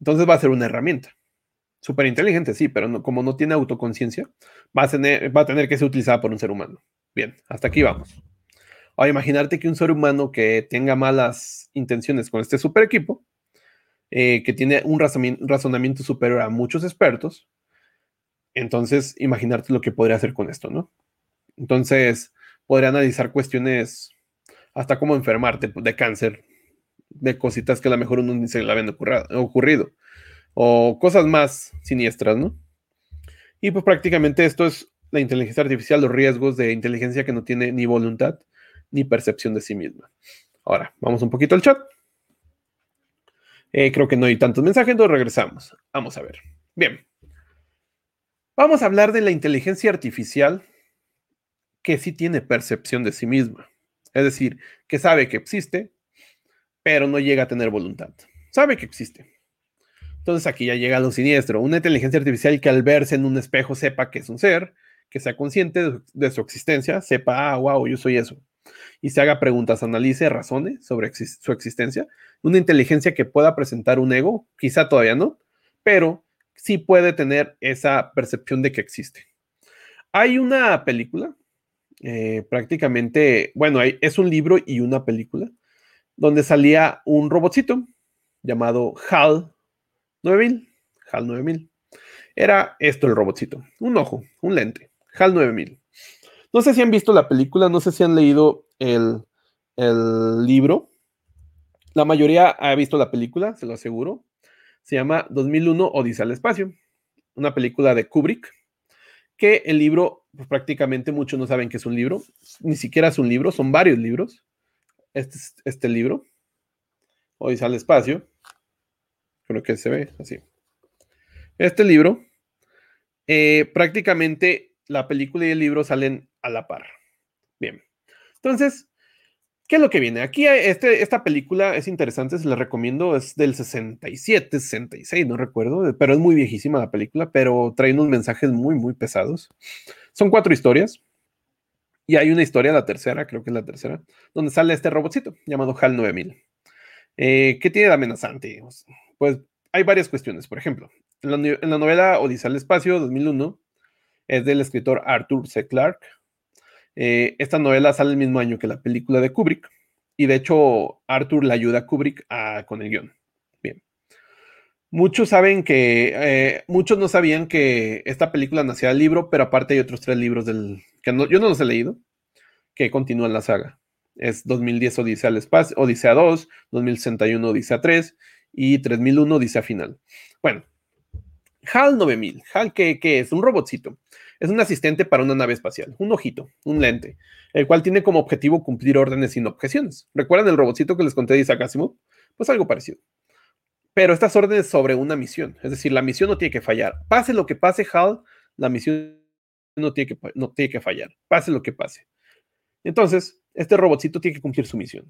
Entonces va a ser una herramienta. Súper inteligente, sí, pero como no tiene autoconciencia, va, a tener, va a tener que ser utilizada por un ser humano. Bien, hasta aquí vamos. Ahora, imaginarte que un ser humano que tenga malas intenciones con este super equipo, eh, que tiene un razonamiento superior a muchos expertos, entonces imaginarte lo que podría hacer con esto, ¿no? Entonces, podría analizar cuestiones hasta cómo enfermarte de cáncer, de cositas que a lo mejor uno ni se le habían ocurrido, o cosas más siniestras, ¿no? Y pues prácticamente esto es la inteligencia artificial, los riesgos de inteligencia que no tiene ni voluntad ni percepción de sí misma. Ahora, vamos un poquito al chat. Eh, creo que no hay tantos mensajes, entonces regresamos. Vamos a ver. Bien. Vamos a hablar de la inteligencia artificial que sí tiene percepción de sí misma. Es decir, que sabe que existe, pero no llega a tener voluntad. Sabe que existe. Entonces aquí ya llega lo siniestro. Una inteligencia artificial que al verse en un espejo sepa que es un ser, que sea consciente de, su existencia, sepa, ah, wow, yo soy eso. Y se haga preguntas, analice, razone sobre su existencia. Una inteligencia que pueda presentar un ego, quizá todavía no, pero sí puede tener esa percepción de que existe. Hay una película, eh, prácticamente, bueno, es un libro y una película, donde salía un robotcito llamado HAL 9000. HAL 9000. Era esto el robotcito, un ojo, un lente, HAL 9000. No sé si han visto la película, no sé si han leído el, el libro. La mayoría ha visto la película, se lo aseguro. Se llama 2001 Odisea al Espacio, una película de Kubrick, que el libro, pues, prácticamente muchos no saben que es un libro, ni siquiera es un libro, son varios libros. Este, este libro, Odisea al Espacio, creo que se ve así. Este libro, eh, prácticamente la película y el libro salen a la par. Bien, entonces, ¿Qué es lo que viene? Aquí este, esta película es interesante, se la recomiendo, es del 67, 66, no recuerdo, pero es muy viejísima la película, pero trae unos mensajes muy, muy pesados. Son cuatro historias y hay una historia, la tercera, creo que es la tercera, donde sale este robotcito llamado HAL 9000. Eh, ¿Qué tiene de amenazante? Pues hay varias cuestiones. Por ejemplo, en la, en la novela Odisea al Espacio 2001 es del escritor Arthur C. Clarke eh, esta novela sale el mismo año que la película de Kubrick y de hecho Arthur le ayuda a Kubrick con el guion. Bien. Muchos saben que, eh, muchos no sabían que esta película nacía del libro, pero aparte hay otros tres libros del, que yo no los he leído, que continúan la saga. Es 2010 Odisea al Espacio, Odisea 2, 2061 Odisea 3 y 3001 Odisea Final. Bueno, HAL 9000. HAL, ¿qué, qué es? Un robotcito. Es un asistente para una nave espacial, un ojito, un lente, el cual tiene como objetivo cumplir órdenes sin objeciones. ¿Recuerdan el robotcito que les conté de Isaac Asimov? Pues algo parecido. Pero estas órdenes sobre una misión, es decir, la misión no tiene que fallar. Pase lo que pase, HAL, la misión no tiene que, fallar. Pase lo que pase. Entonces, este robotcito tiene que cumplir su misión.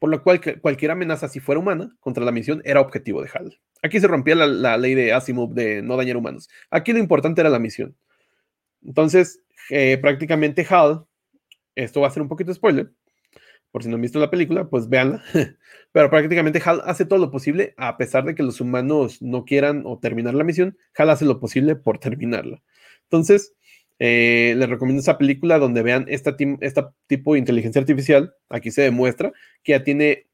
Por lo cual, cualquier amenaza, si fuera humana, contra la misión era objetivo de HAL. Aquí se rompía la, la ley de Asimov de no dañar humanos. Aquí lo importante era la misión. Entonces, eh, prácticamente HAL, esto va a ser un poquito spoiler, por si no han visto la película, pues véanla, pero prácticamente HAL hace todo lo posible, a pesar de que los humanos no quieran o terminar la misión, HAL hace lo posible por terminarla. Entonces, eh, les recomiendo esa película donde vean esta, tipo de inteligencia artificial, aquí se demuestra que ya tiene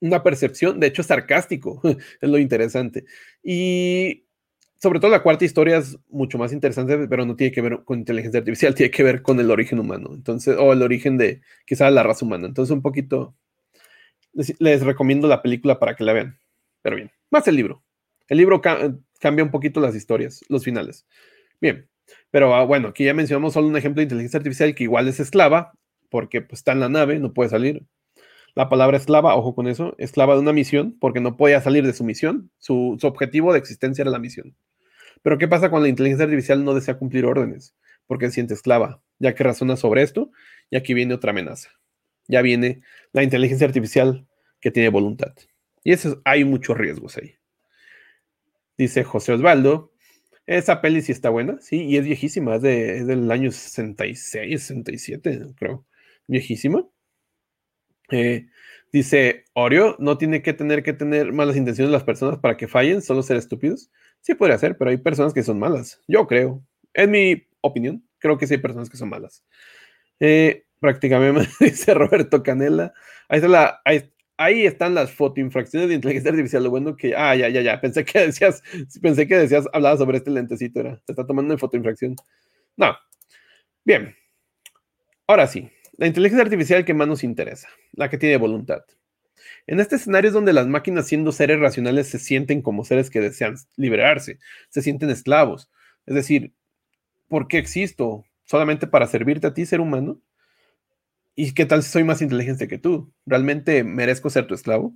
una percepción, de hecho sarcástico, es lo interesante. Y sobre todo la cuarta historia es mucho más interesante, pero no tiene que ver con inteligencia artificial, tiene que ver con el origen humano, entonces, o el origen de quizá la raza humana. Entonces, un poquito, les, recomiendo la película para que la vean. Pero bien, más el libro. El libro cambia un poquito las historias, los finales. Bien, pero ah, bueno, aquí ya mencionamos solo un ejemplo de inteligencia artificial que igual es esclava, porque pues, está en la nave, no puede salir. La palabra esclava, ojo con eso, esclava de una misión, porque no podía salir de su misión. su objetivo de existencia era la misión. Pero ¿qué pasa cuando la inteligencia artificial no desea cumplir órdenes? Porque se siente esclava, ya que razona sobre esto, y aquí viene otra amenaza. Ya viene la inteligencia artificial que tiene voluntad. Y eso hay muchos riesgos ahí. Dice José Osvaldo, esa peli sí está buena, sí, y es viejísima, es, de, del año 66, 67, creo. Viejísima. Eh, dice Oreo, no tiene que tener que tener malas intenciones las personas para que fallen, solo ser estúpidos. Sí podría ser, pero hay personas que son malas. Yo creo. En mi opinión, creo que sí hay personas que son malas. Eh, prácticamente, dice Roberto Canela. Ahí, están las fotoinfracciones de inteligencia artificial. Lo bueno que. Ah, ya, ya, ya. Pensé que decías, pensé que decías, hablaba sobre este lentecito. Era, se está tomando una fotoinfracción. No. Bien. Ahora sí. La inteligencia artificial que más nos interesa, la que tiene voluntad. En este escenario es donde las máquinas, siendo seres racionales, se sienten como seres que desean liberarse, se sienten esclavos. Es decir, ¿por qué existo? ¿Solamente para servirte a ti, ser humano? ¿Y qué tal si soy más inteligente que tú? ¿Realmente merezco ser tu esclavo?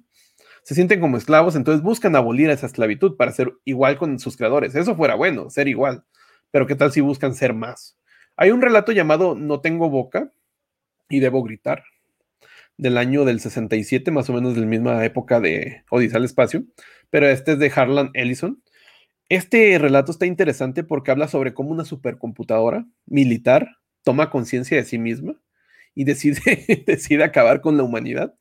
Se sienten como esclavos, entonces buscan abolir esa esclavitud para ser igual con sus creadores. Eso fuera bueno, ser igual. Pero ¿qué tal si buscan ser más? Hay un relato llamado No tengo boca y debo gritar, del año del 67, más o menos de la misma época de Odisea al Espacio, pero este es de Harlan Ellison. Este relato está interesante porque habla sobre cómo una supercomputadora militar toma conciencia de sí misma y decide, decide acabar con la humanidad,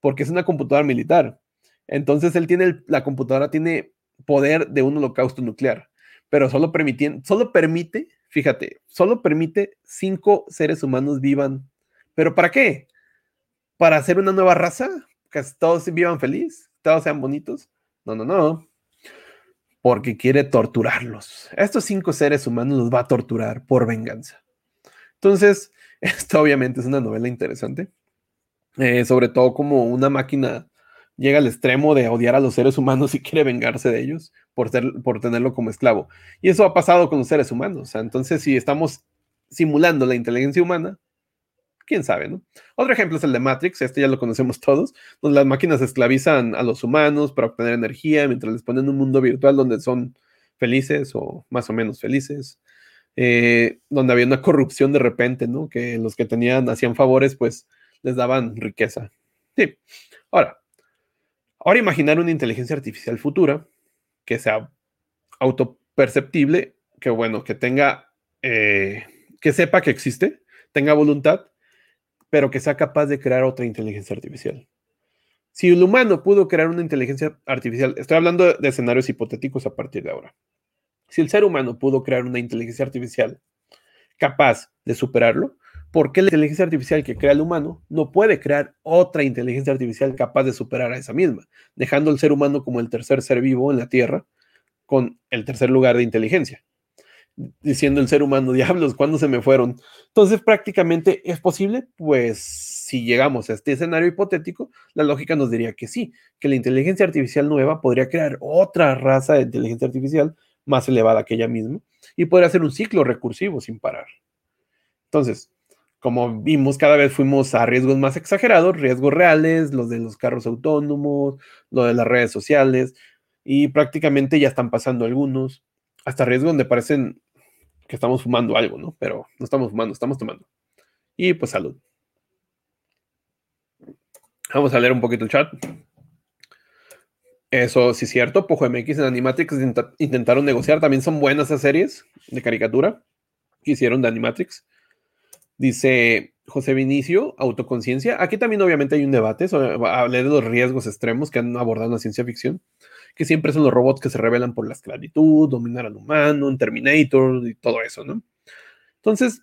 porque es una computadora militar. Entonces él tiene, la computadora tiene poder de un holocausto nuclear, pero solo, solo permite, fíjate, solo permite cinco seres humanos vivan. ¿Pero para qué? Para hacer una nueva raza, que todos vivan feliz, todos sean bonitos. No, no, no. Porque quiere torturarlos. estos cinco seres humanos los va a torturar por venganza. Entonces, esto obviamente es una novela interesante. Eh, sobre todo como una máquina llega al extremo de odiar a los seres humanos y quiere vengarse de ellos por, ser, por tenerlo como esclavo. Y eso ha pasado con los seres humanos. entonces, si estamos simulando la inteligencia humana, quién sabe, ¿no? Otro ejemplo es el de Matrix, este ya lo conocemos todos, donde las máquinas esclavizan a los humanos para obtener energía mientras les ponen un mundo virtual donde son felices o más o menos felices, eh, donde había una corrupción de repente, ¿no? Que los que tenían, hacían favores, pues les daban riqueza. Sí. Ahora, ahora imaginar una inteligencia artificial futura que sea autoperceptible, que bueno, que tenga, eh, que sepa que existe, tenga voluntad pero que sea capaz de crear otra inteligencia artificial. Si el humano pudo crear una inteligencia artificial, estoy hablando de escenarios hipotéticos a partir de ahora. Si el ser humano pudo crear una inteligencia artificial capaz de superarlo, ¿por qué la inteligencia artificial que crea el humano no puede crear otra inteligencia artificial capaz de superar a esa misma, dejando al ser humano como el tercer ser vivo en la Tierra con el tercer lugar de inteligencia? Diciendo el ser humano, diablos, ¿cuándo se me fueron? Entonces, prácticamente es posible, pues si llegamos a este escenario hipotético, la lógica nos diría que sí, que la inteligencia artificial nueva podría crear otra raza de inteligencia artificial más elevada que ella misma y podría hacer un ciclo recursivo sin parar. Entonces, como vimos, cada vez fuimos a riesgos más exagerados, riesgos reales, los de los carros autónomos, lo de las redes sociales, y prácticamente ya están pasando algunos, hasta riesgos donde parecen que estamos fumando algo, ¿no? Pero no estamos fumando, estamos tomando. Y pues salud. Vamos a leer un poquito el chat. Eso sí es cierto. Pojo MX en Animatrix intentaron negociar. También son buenas esas series de caricatura que hicieron de Animatrix. Dice José Vinicio, autoconciencia. Aquí también obviamente hay un debate. hablé de los riesgos extremos que han abordado la ciencia ficción que siempre son los robots que se rebelan por la esclavitud, dominar al humano, un Terminator y todo eso, ¿no? Entonces,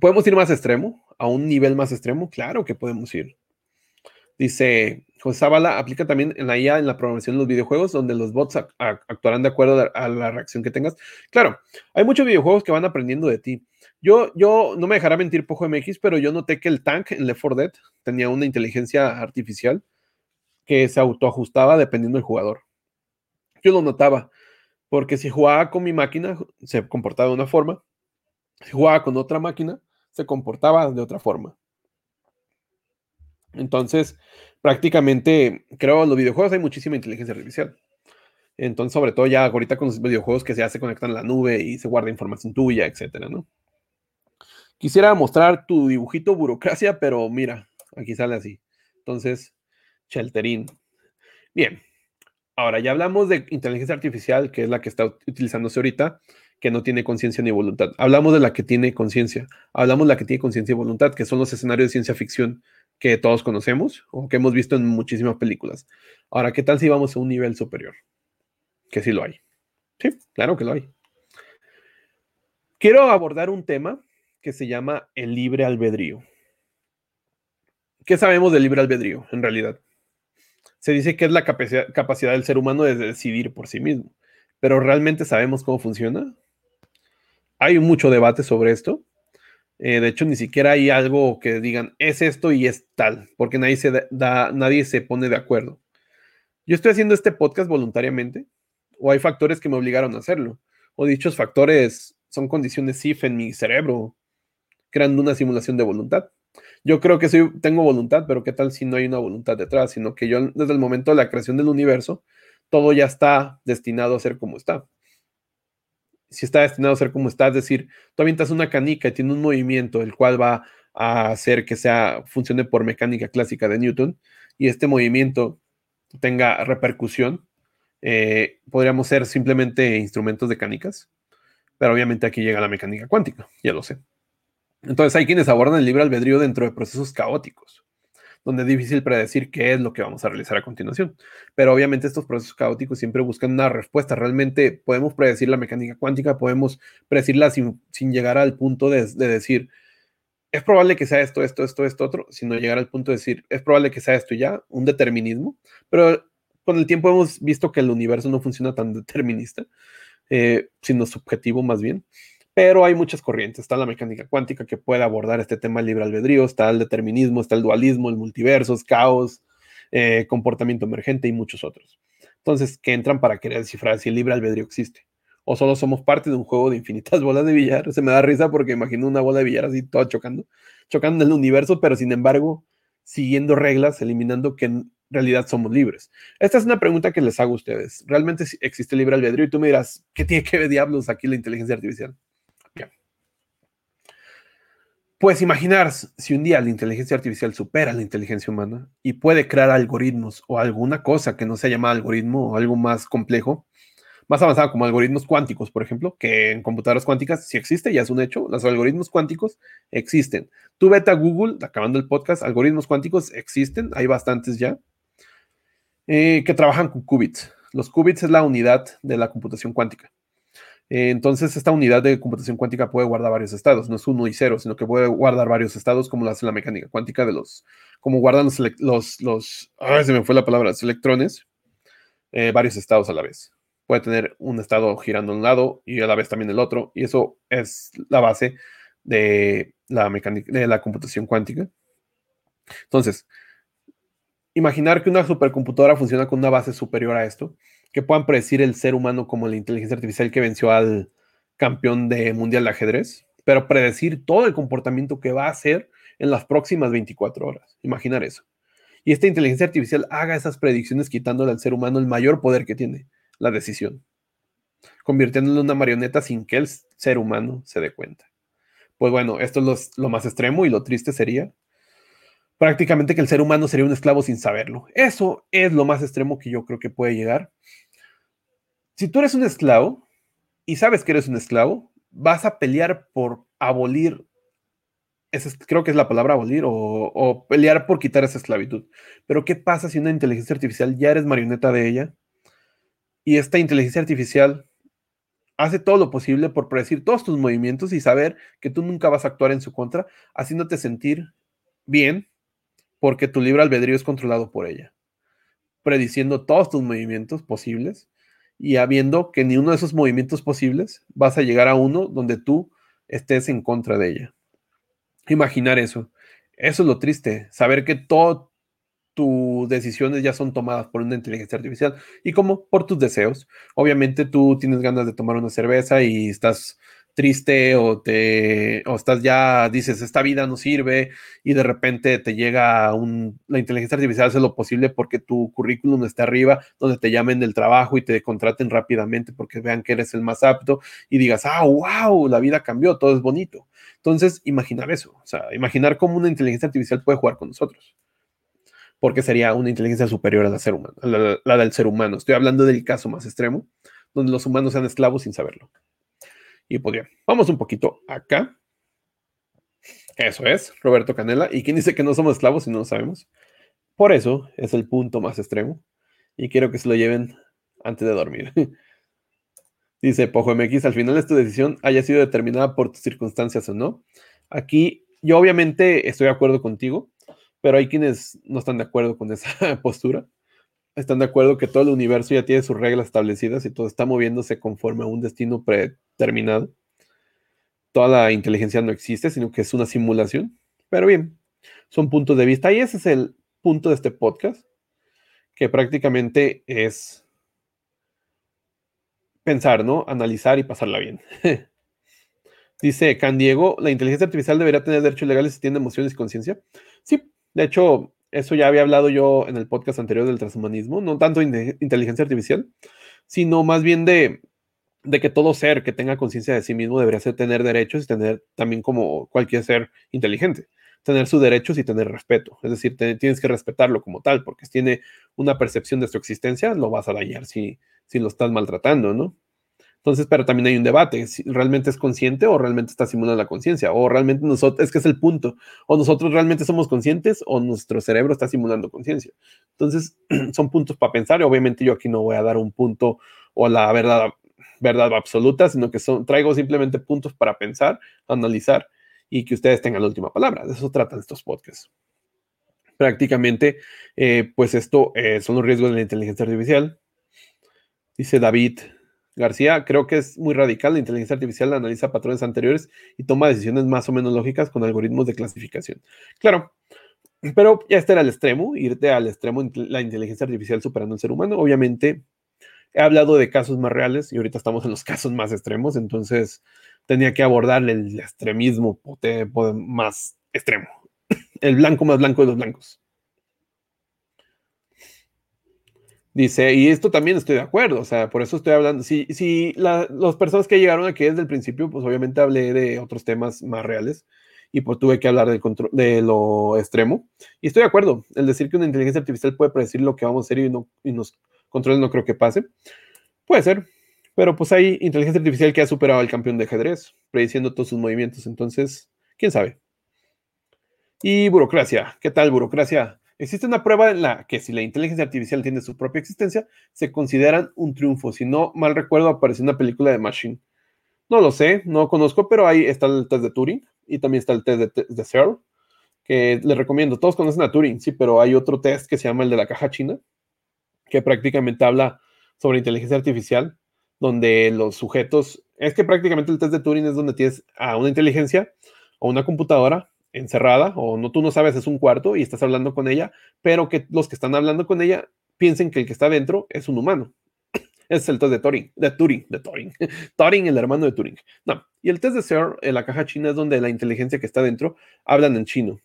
¿podemos ir más extremo? ¿A un nivel más extremo? Claro que podemos ir. Dice José Zavala, aplica también en la IA, en la programación de los videojuegos, donde los bots actuarán de acuerdo a la reacción que tengas. Claro, hay muchos videojuegos que van aprendiendo de ti. Yo, yo no me dejará mentir Pojo MX, pero yo noté que el tank en Left 4 Dead tenía una inteligencia artificial que se autoajustaba dependiendo del jugador. Yo lo notaba, porque si jugaba con mi máquina, se comportaba de una forma, si jugaba con otra máquina, se comportaba de otra forma. Entonces, prácticamente, creo en los videojuegos hay muchísima inteligencia artificial. Entonces, sobre todo ya ahorita con los videojuegos que ya se conectan a la nube y se guarda información tuya, etcétera, ¿no? Quisiera mostrar tu dibujito burocracia, pero mira, aquí sale así. Entonces, Shelterín. Bien. Ahora, ya hablamos de inteligencia artificial, que es la que está utilizándose ahorita, que no tiene conciencia ni voluntad. Hablamos de la que tiene conciencia. Hablamos de la que tiene conciencia y voluntad, que son los escenarios de ciencia ficción que todos conocemos o que hemos visto en muchísimas películas. Ahora, ¿qué tal si vamos a un nivel superior? Que sí lo hay. Sí, claro que lo hay. Quiero abordar un tema que se llama el libre albedrío. ¿Qué sabemos del libre albedrío en realidad? Se dice que es la capacidad, del ser humano de decidir por sí mismo, pero ¿realmente sabemos cómo funciona? Hay mucho debate sobre esto. Eh, de hecho, ni siquiera hay algo que digan es esto y es tal, porque nadie se, da, nadie se pone de acuerdo. Yo estoy haciendo este podcast voluntariamente, o hay factores que me obligaron a hacerlo, o dichos factores son condiciones SIF en mi cerebro, creando una simulación de voluntad. Yo creo que soy, tengo voluntad, pero ¿qué tal si no hay una voluntad detrás? Sino que yo desde el momento de la creación del universo, todo ya está destinado a ser como está. Si está destinado a ser como está, es decir, tú avientas una canica y tiene un movimiento, el cual va a hacer que sea, funcione por mecánica clásica de Newton, y este movimiento tenga repercusión, eh, podríamos ser simplemente instrumentos de canicas, pero obviamente aquí llega la mecánica cuántica, ya lo sé. Entonces hay quienes abordan el libre albedrío dentro de procesos caóticos, donde es difícil predecir qué es lo que vamos a realizar a continuación. Pero obviamente estos procesos caóticos siempre buscan una respuesta. Realmente podemos predecir la mecánica cuántica, podemos predecirla sin, llegar al punto de, decir, es probable que sea esto, esto, esto, esto, otro, sino llegar al punto de decir, es probable que sea esto ya, un determinismo. Pero con el tiempo hemos visto que el universo no funciona tan determinista, eh, sino subjetivo más bien pero hay muchas corrientes. Está la mecánica cuántica que puede abordar este tema del libre albedrío, está el determinismo, está el dualismo, el multiverso, caos, eh, comportamiento emergente y muchos otros. Entonces, ¿qué entran para querer descifrar si el libre albedrío existe. O solo somos parte de un juego de infinitas bolas de billar. Se me da risa porque imagino una bola de billar así toda chocando, chocando en el universo, pero sin embargo, siguiendo reglas, eliminando que en realidad somos libres. Esta es una pregunta que les hago a ustedes. ¿Realmente existe libre albedrío? Y tú me dirás, ¿qué tiene que ver diablos aquí la inteligencia artificial? Puedes imaginar si un día la inteligencia artificial supera la inteligencia humana y puede crear algoritmos o alguna cosa que no sea llamada algoritmo o algo más complejo, más avanzado como algoritmos cuánticos, por ejemplo, que en computadoras cuánticas sí existe, ya es un hecho, los algoritmos cuánticos existen. Tú vete a Google, acabando el podcast, algoritmos cuánticos existen, hay bastantes ya, eh, que trabajan con qubits. Los qubits es la unidad de la computación cuántica. Eh, entonces, esta unidad de computación cuántica puede guardar varios estados, no es uno y cero, sino que puede guardar varios estados, como lo hace la mecánica cuántica de los, como guardan los, los, los se me fue la palabra, los electrones, eh, varios estados a la vez. Puede tener un estado girando a un lado y a la vez también el otro, y eso es la base de la mecánica, de la computación cuántica. Entonces, imaginar que una supercomputadora funciona con una base superior a esto, que puedan predecir el ser humano como la inteligencia artificial que venció al campeón de mundial de ajedrez, pero predecir todo el comportamiento que va a hacer en las próximas 24 horas. Imaginar eso. Y esta inteligencia artificial haga esas predicciones quitándole al ser humano el mayor poder que tiene, la decisión, convirtiéndolo en una marioneta sin que el ser humano se dé cuenta. Pues bueno, esto es lo más extremo y lo triste sería prácticamente que el ser humano sería un esclavo sin saberlo. Eso es lo más extremo que yo creo que puede llegar si tú eres un esclavo y sabes que eres un esclavo, vas a pelear por abolir, creo que es la palabra abolir, o, pelear por quitar esa esclavitud. Pero ¿qué pasa si una inteligencia artificial ya eres marioneta de ella? Y esta inteligencia artificial hace todo lo posible por predecir todos tus movimientos y saber que tú nunca vas a actuar en su contra, haciéndote sentir bien porque tu libre albedrío es controlado por ella, prediciendo todos tus movimientos posibles y habiendo que ni uno de esos movimientos posibles vas a llegar a uno donde tú estés en contra de ella. Imaginar eso. Eso es lo triste, saber que todas tus decisiones ya son tomadas por una inteligencia artificial y como por tus deseos. Obviamente tú tienes ganas de tomar una cerveza y estás triste o te o estás ya dices esta vida no sirve y de repente te llega un la inteligencia artificial hace lo posible porque tu currículum está arriba donde te llamen del trabajo y te contraten rápidamente porque vean que eres el más apto y digas ah wow la vida cambió todo es bonito entonces imaginar eso o sea imaginar cómo una inteligencia artificial puede jugar con nosotros porque sería una inteligencia superior a ser humano la, la del ser humano. Estoy hablando del caso más extremo donde los humanos sean esclavos sin saberlo y pues bien, vamos un poquito acá. Eso es, Roberto Canela. ¿Y quién dice que no somos esclavos si no lo sabemos? Por eso es el punto más extremo. Y quiero que se lo lleven antes de dormir. Dice Pojo MX, al final esta decisión haya sido determinada por tus circunstancias o no. Aquí yo obviamente estoy de acuerdo contigo, pero hay quienes no están de acuerdo con esa postura están de acuerdo que todo el universo ya tiene sus reglas establecidas y todo está moviéndose conforme a un destino predeterminado. toda la inteligencia no existe, sino que es una simulación. Pero bien, son puntos de vista y ese es el punto de este podcast, que prácticamente es pensar, ¿no? Analizar y pasarla bien. Dice Can Diego, ¿la inteligencia artificial debería tener derechos legales si tiene emociones y conciencia? Sí, de hecho, eso ya había hablado yo en el podcast anterior del transhumanismo, no tanto de inteligencia artificial, sino más bien de, de que todo ser que tenga conciencia de sí mismo debería ser tener derechos y tener también como cualquier ser inteligente, tener sus derechos y tener respeto. Es decir, tienes que respetarlo como tal, porque si tiene una percepción de su existencia, lo vas a dañar si, si lo estás maltratando, ¿no? Entonces, pero también hay un debate, si realmente es consciente o realmente está simulando la conciencia, o realmente nosotros, es que es el punto, o nosotros realmente somos conscientes o nuestro cerebro está simulando conciencia. Entonces, son puntos para pensar y obviamente yo aquí no voy a dar un punto o la verdad, verdad absoluta, sino que son, traigo simplemente puntos para pensar, analizar y que ustedes tengan la última palabra. De eso tratan estos podcasts. Prácticamente, eh, pues esto eh, son los riesgos de la inteligencia artificial. Dice David, García, creo que es muy radical. La inteligencia artificial analiza patrones anteriores y toma decisiones más o menos lógicas con algoritmos de clasificación. Claro, pero ya era el extremo, irte al extremo, la inteligencia artificial superando al ser humano. Obviamente, he hablado de casos más reales y ahorita estamos en los casos más extremos, entonces tenía que abordar el extremismo más extremo, el blanco más blanco de los blancos. Dice, y esto también estoy de acuerdo, o sea, por eso estoy hablando. Si, si las personas que llegaron aquí desde el principio, pues obviamente hablé de otros temas más reales y pues tuve que hablar de lo extremo. Y estoy de acuerdo, el decir que una inteligencia artificial puede predecir lo que vamos a hacer y, no, y nos controle no creo que pase. Puede ser, pero pues hay inteligencia artificial que ha superado al campeón de ajedrez, prediciendo todos sus movimientos, entonces, quién sabe. Y burocracia, ¿qué tal burocracia? Existe una prueba en la que si la inteligencia artificial tiene su propia existencia, se consideran un triunfo. Si no mal recuerdo, apareció una película de Machine. No lo sé, no conozco, pero ahí está el test de Turing y también está el test de, de Searle, que les recomiendo. Todos conocen a Turing, sí, pero hay otro test que se llama el de la caja china, que prácticamente habla sobre inteligencia artificial, donde los sujetos, es que prácticamente el test de Turing es donde tienes a una inteligencia o una computadora encerrada o no tú no sabes es un cuarto y estás hablando con ella, pero que los que están hablando con ella piensen que el que está dentro es un humano. Es el test de Turing, de Turing, de Turing. Turing, el hermano de Turing. No, y el test de Searle en la caja china es donde la inteligencia que está dentro hablan en chino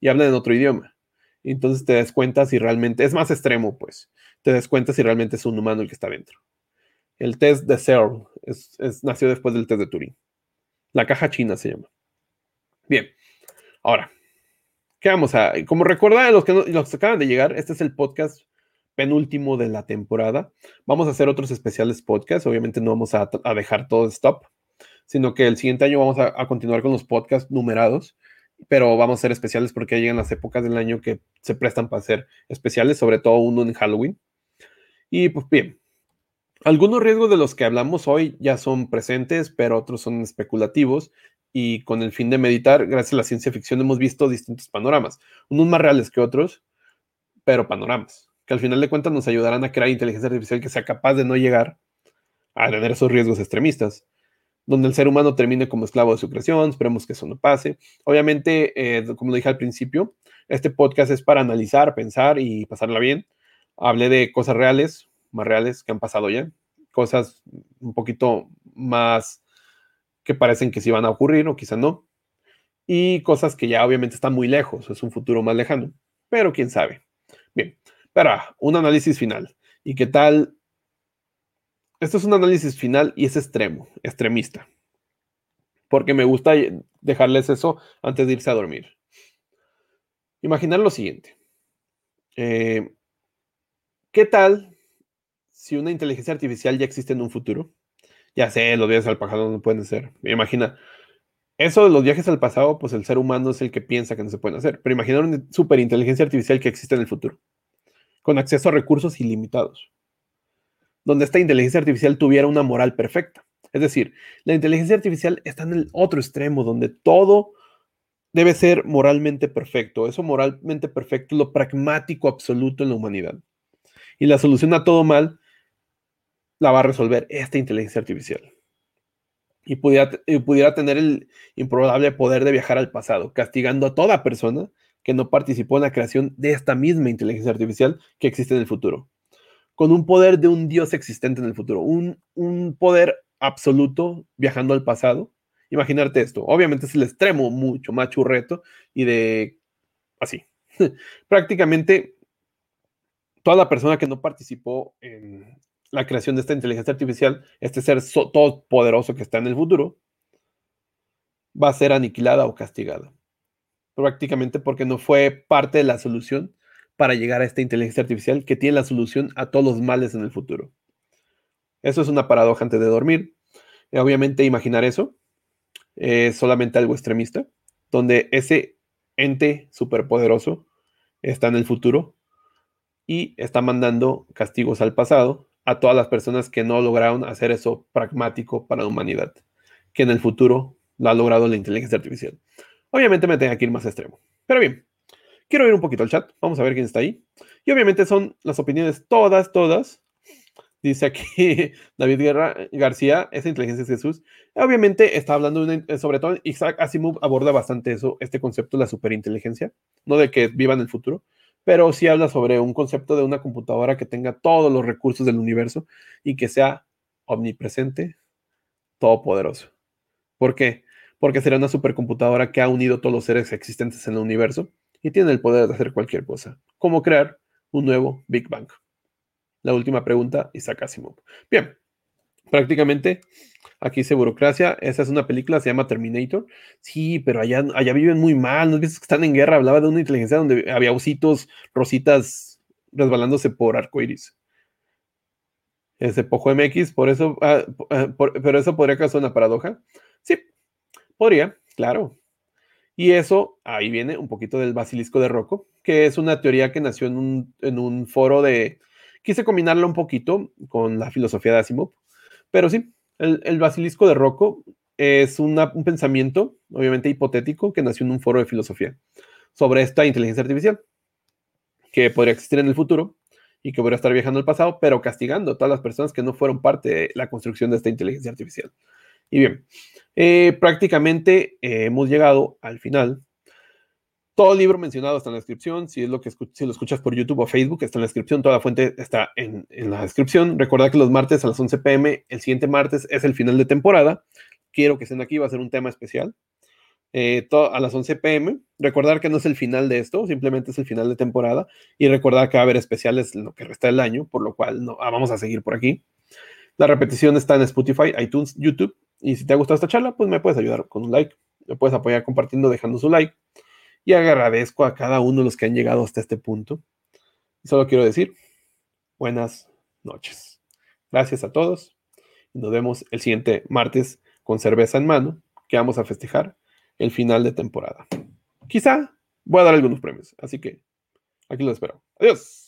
y hablan en otro idioma. entonces te das cuenta si realmente, es más extremo, pues, te das cuenta si realmente es un humano el que está dentro. El test de Searle es, nació después del test de Turing. La caja china se llama. Bien, Ahora, ¿qué vamos a...? Como recuerdan los que, los que acaban de llegar, este es el podcast penúltimo de la temporada. Vamos a hacer otros especiales podcasts. Obviamente no vamos a, dejar todo stop, sino que el siguiente año vamos a, continuar con los podcasts numerados, pero vamos a hacer especiales porque llegan las épocas del año que se prestan para hacer especiales, sobre todo uno en Halloween. Y pues bien, algunos riesgos de los que hablamos hoy ya son presentes, pero otros son especulativos y con el fin de meditar, gracias a la ciencia ficción hemos visto distintos panoramas, unos más reales que otros, pero panoramas, que al final de cuentas nos ayudarán a crear inteligencia artificial que sea capaz de no llegar a tener esos riesgos extremistas, donde el ser humano termine como esclavo de su creación, esperemos que eso no pase. Obviamente, eh, como lo dije al principio, este podcast es para analizar, pensar y pasarla bien. Hablé de cosas reales, más reales que han pasado ya, cosas un poquito más que parecen que sí van a ocurrir o quizá no, y cosas que ya obviamente están muy lejos, es un futuro más lejano, pero quién sabe. Bien, pero un análisis final. ¿Y qué tal? Esto es un análisis final y es extremo, extremista, porque me gusta dejarles eso antes de irse a dormir. Imaginar lo siguiente. Eh, ¿Qué tal si una inteligencia artificial ya existe en un futuro? Ya sé, los viajes al pasado no pueden ser. Imagina, eso de los viajes al pasado, pues el ser humano es el que piensa que no se pueden hacer. Pero imagina una superinteligencia artificial que existe en el futuro, con acceso a recursos ilimitados, donde esta inteligencia artificial tuviera una moral perfecta. Es decir, la inteligencia artificial está en el otro extremo, donde todo debe ser moralmente perfecto. Eso moralmente perfecto es lo pragmático absoluto en la humanidad. Y la solución a todo mal la va a resolver esta inteligencia artificial. y pudiera, pudiera tener el improbable poder de viajar al pasado, castigando a toda persona que no participó en la creación de esta misma inteligencia artificial que existe en el futuro, con un poder de un dios existente en el futuro, un, un poder absoluto viajando al pasado. Imaginarte esto, obviamente es el extremo mucho más churreto y de así. Prácticamente toda persona que no participó en la creación de esta inteligencia artificial, este ser todopoderoso que está en el futuro, va a ser aniquilada o castigada. Prácticamente porque no fue parte de la solución para llegar a esta inteligencia artificial que tiene la solución a todos los males en el futuro. Eso es una paradoja antes de dormir. obviamente imaginar eso es solamente algo extremista, donde ese ente superpoderoso está en el futuro y está mandando castigos al pasado a todas las personas que no lograron hacer eso pragmático para la humanidad, que en el futuro lo ha logrado la inteligencia artificial. Obviamente me tengo que ir más extremo. Pero bien, quiero ir un poquito al chat. Vamos a ver quién está ahí. Y obviamente son las opiniones todas, todas. Dice aquí David Guerra, García, esa inteligencia es Jesús. Obviamente está hablando sobre todo, Isaac Asimov aborda bastante eso, este concepto de la superinteligencia, no de que viva en el futuro, pero sí habla sobre un concepto de una computadora que tenga todos los recursos del universo y que sea omnipresente, todopoderoso. ¿Por qué? Porque será una supercomputadora que ha unido todos los seres existentes en el universo y tiene el poder de hacer cualquier cosa, como crear un nuevo Big Bang. La última pregunta, Isaac Asimov. Bien, prácticamente Aquí dice burocracia. Esa es una película, se llama Terminator. Sí, pero allá, allá viven muy mal. ¿No ves que están en guerra? Hablaba de una inteligencia donde había ositos, rositas resbalándose por arcoiris. Ese Pojo MX, por eso, ah, ah, pero eso podría causar una paradoja. Sí, podría, claro. Y eso, ahí viene un poquito del basilisco de Rocco, que es una teoría que nació en un, en un foro de. Quise combinarla un poquito con la filosofía de Asimov, pero sí, el, basilisco de Rocco es un pensamiento, obviamente hipotético, que nació en un foro de filosofía sobre esta inteligencia artificial que podría existir en el futuro y que podría estar viajando al pasado, pero castigando a todas las personas que no fueron parte de la construcción de esta inteligencia artificial. Y bien, eh, prácticamente eh, hemos llegado al final todo el libro mencionado está en la descripción. Si es lo que si lo escuchas por YouTube o Facebook, está en la descripción. Toda la fuente está en, la descripción. Recordad que los martes a las 11 pm, el siguiente martes es el final de temporada. Quiero que estén aquí, va a ser un tema especial. Eh, a las 11 pm. Recordar que no es el final de esto, simplemente es el final de temporada. Y recordar que va a haber especiales en lo que resta del año, por lo cual no, ah, vamos a seguir por aquí. La repetición está en Spotify, iTunes, YouTube. Y si te ha gustado esta charla, pues me puedes ayudar con un like. Me puedes apoyar compartiendo, dejando su like y agradezco a cada uno de los que han llegado hasta este punto. Solo quiero decir, buenas noches. Gracias a todos nos vemos el siguiente martes con cerveza en mano, que vamos a festejar el final de temporada. Quizá voy a dar algunos premios, así que aquí lo espero. Adiós.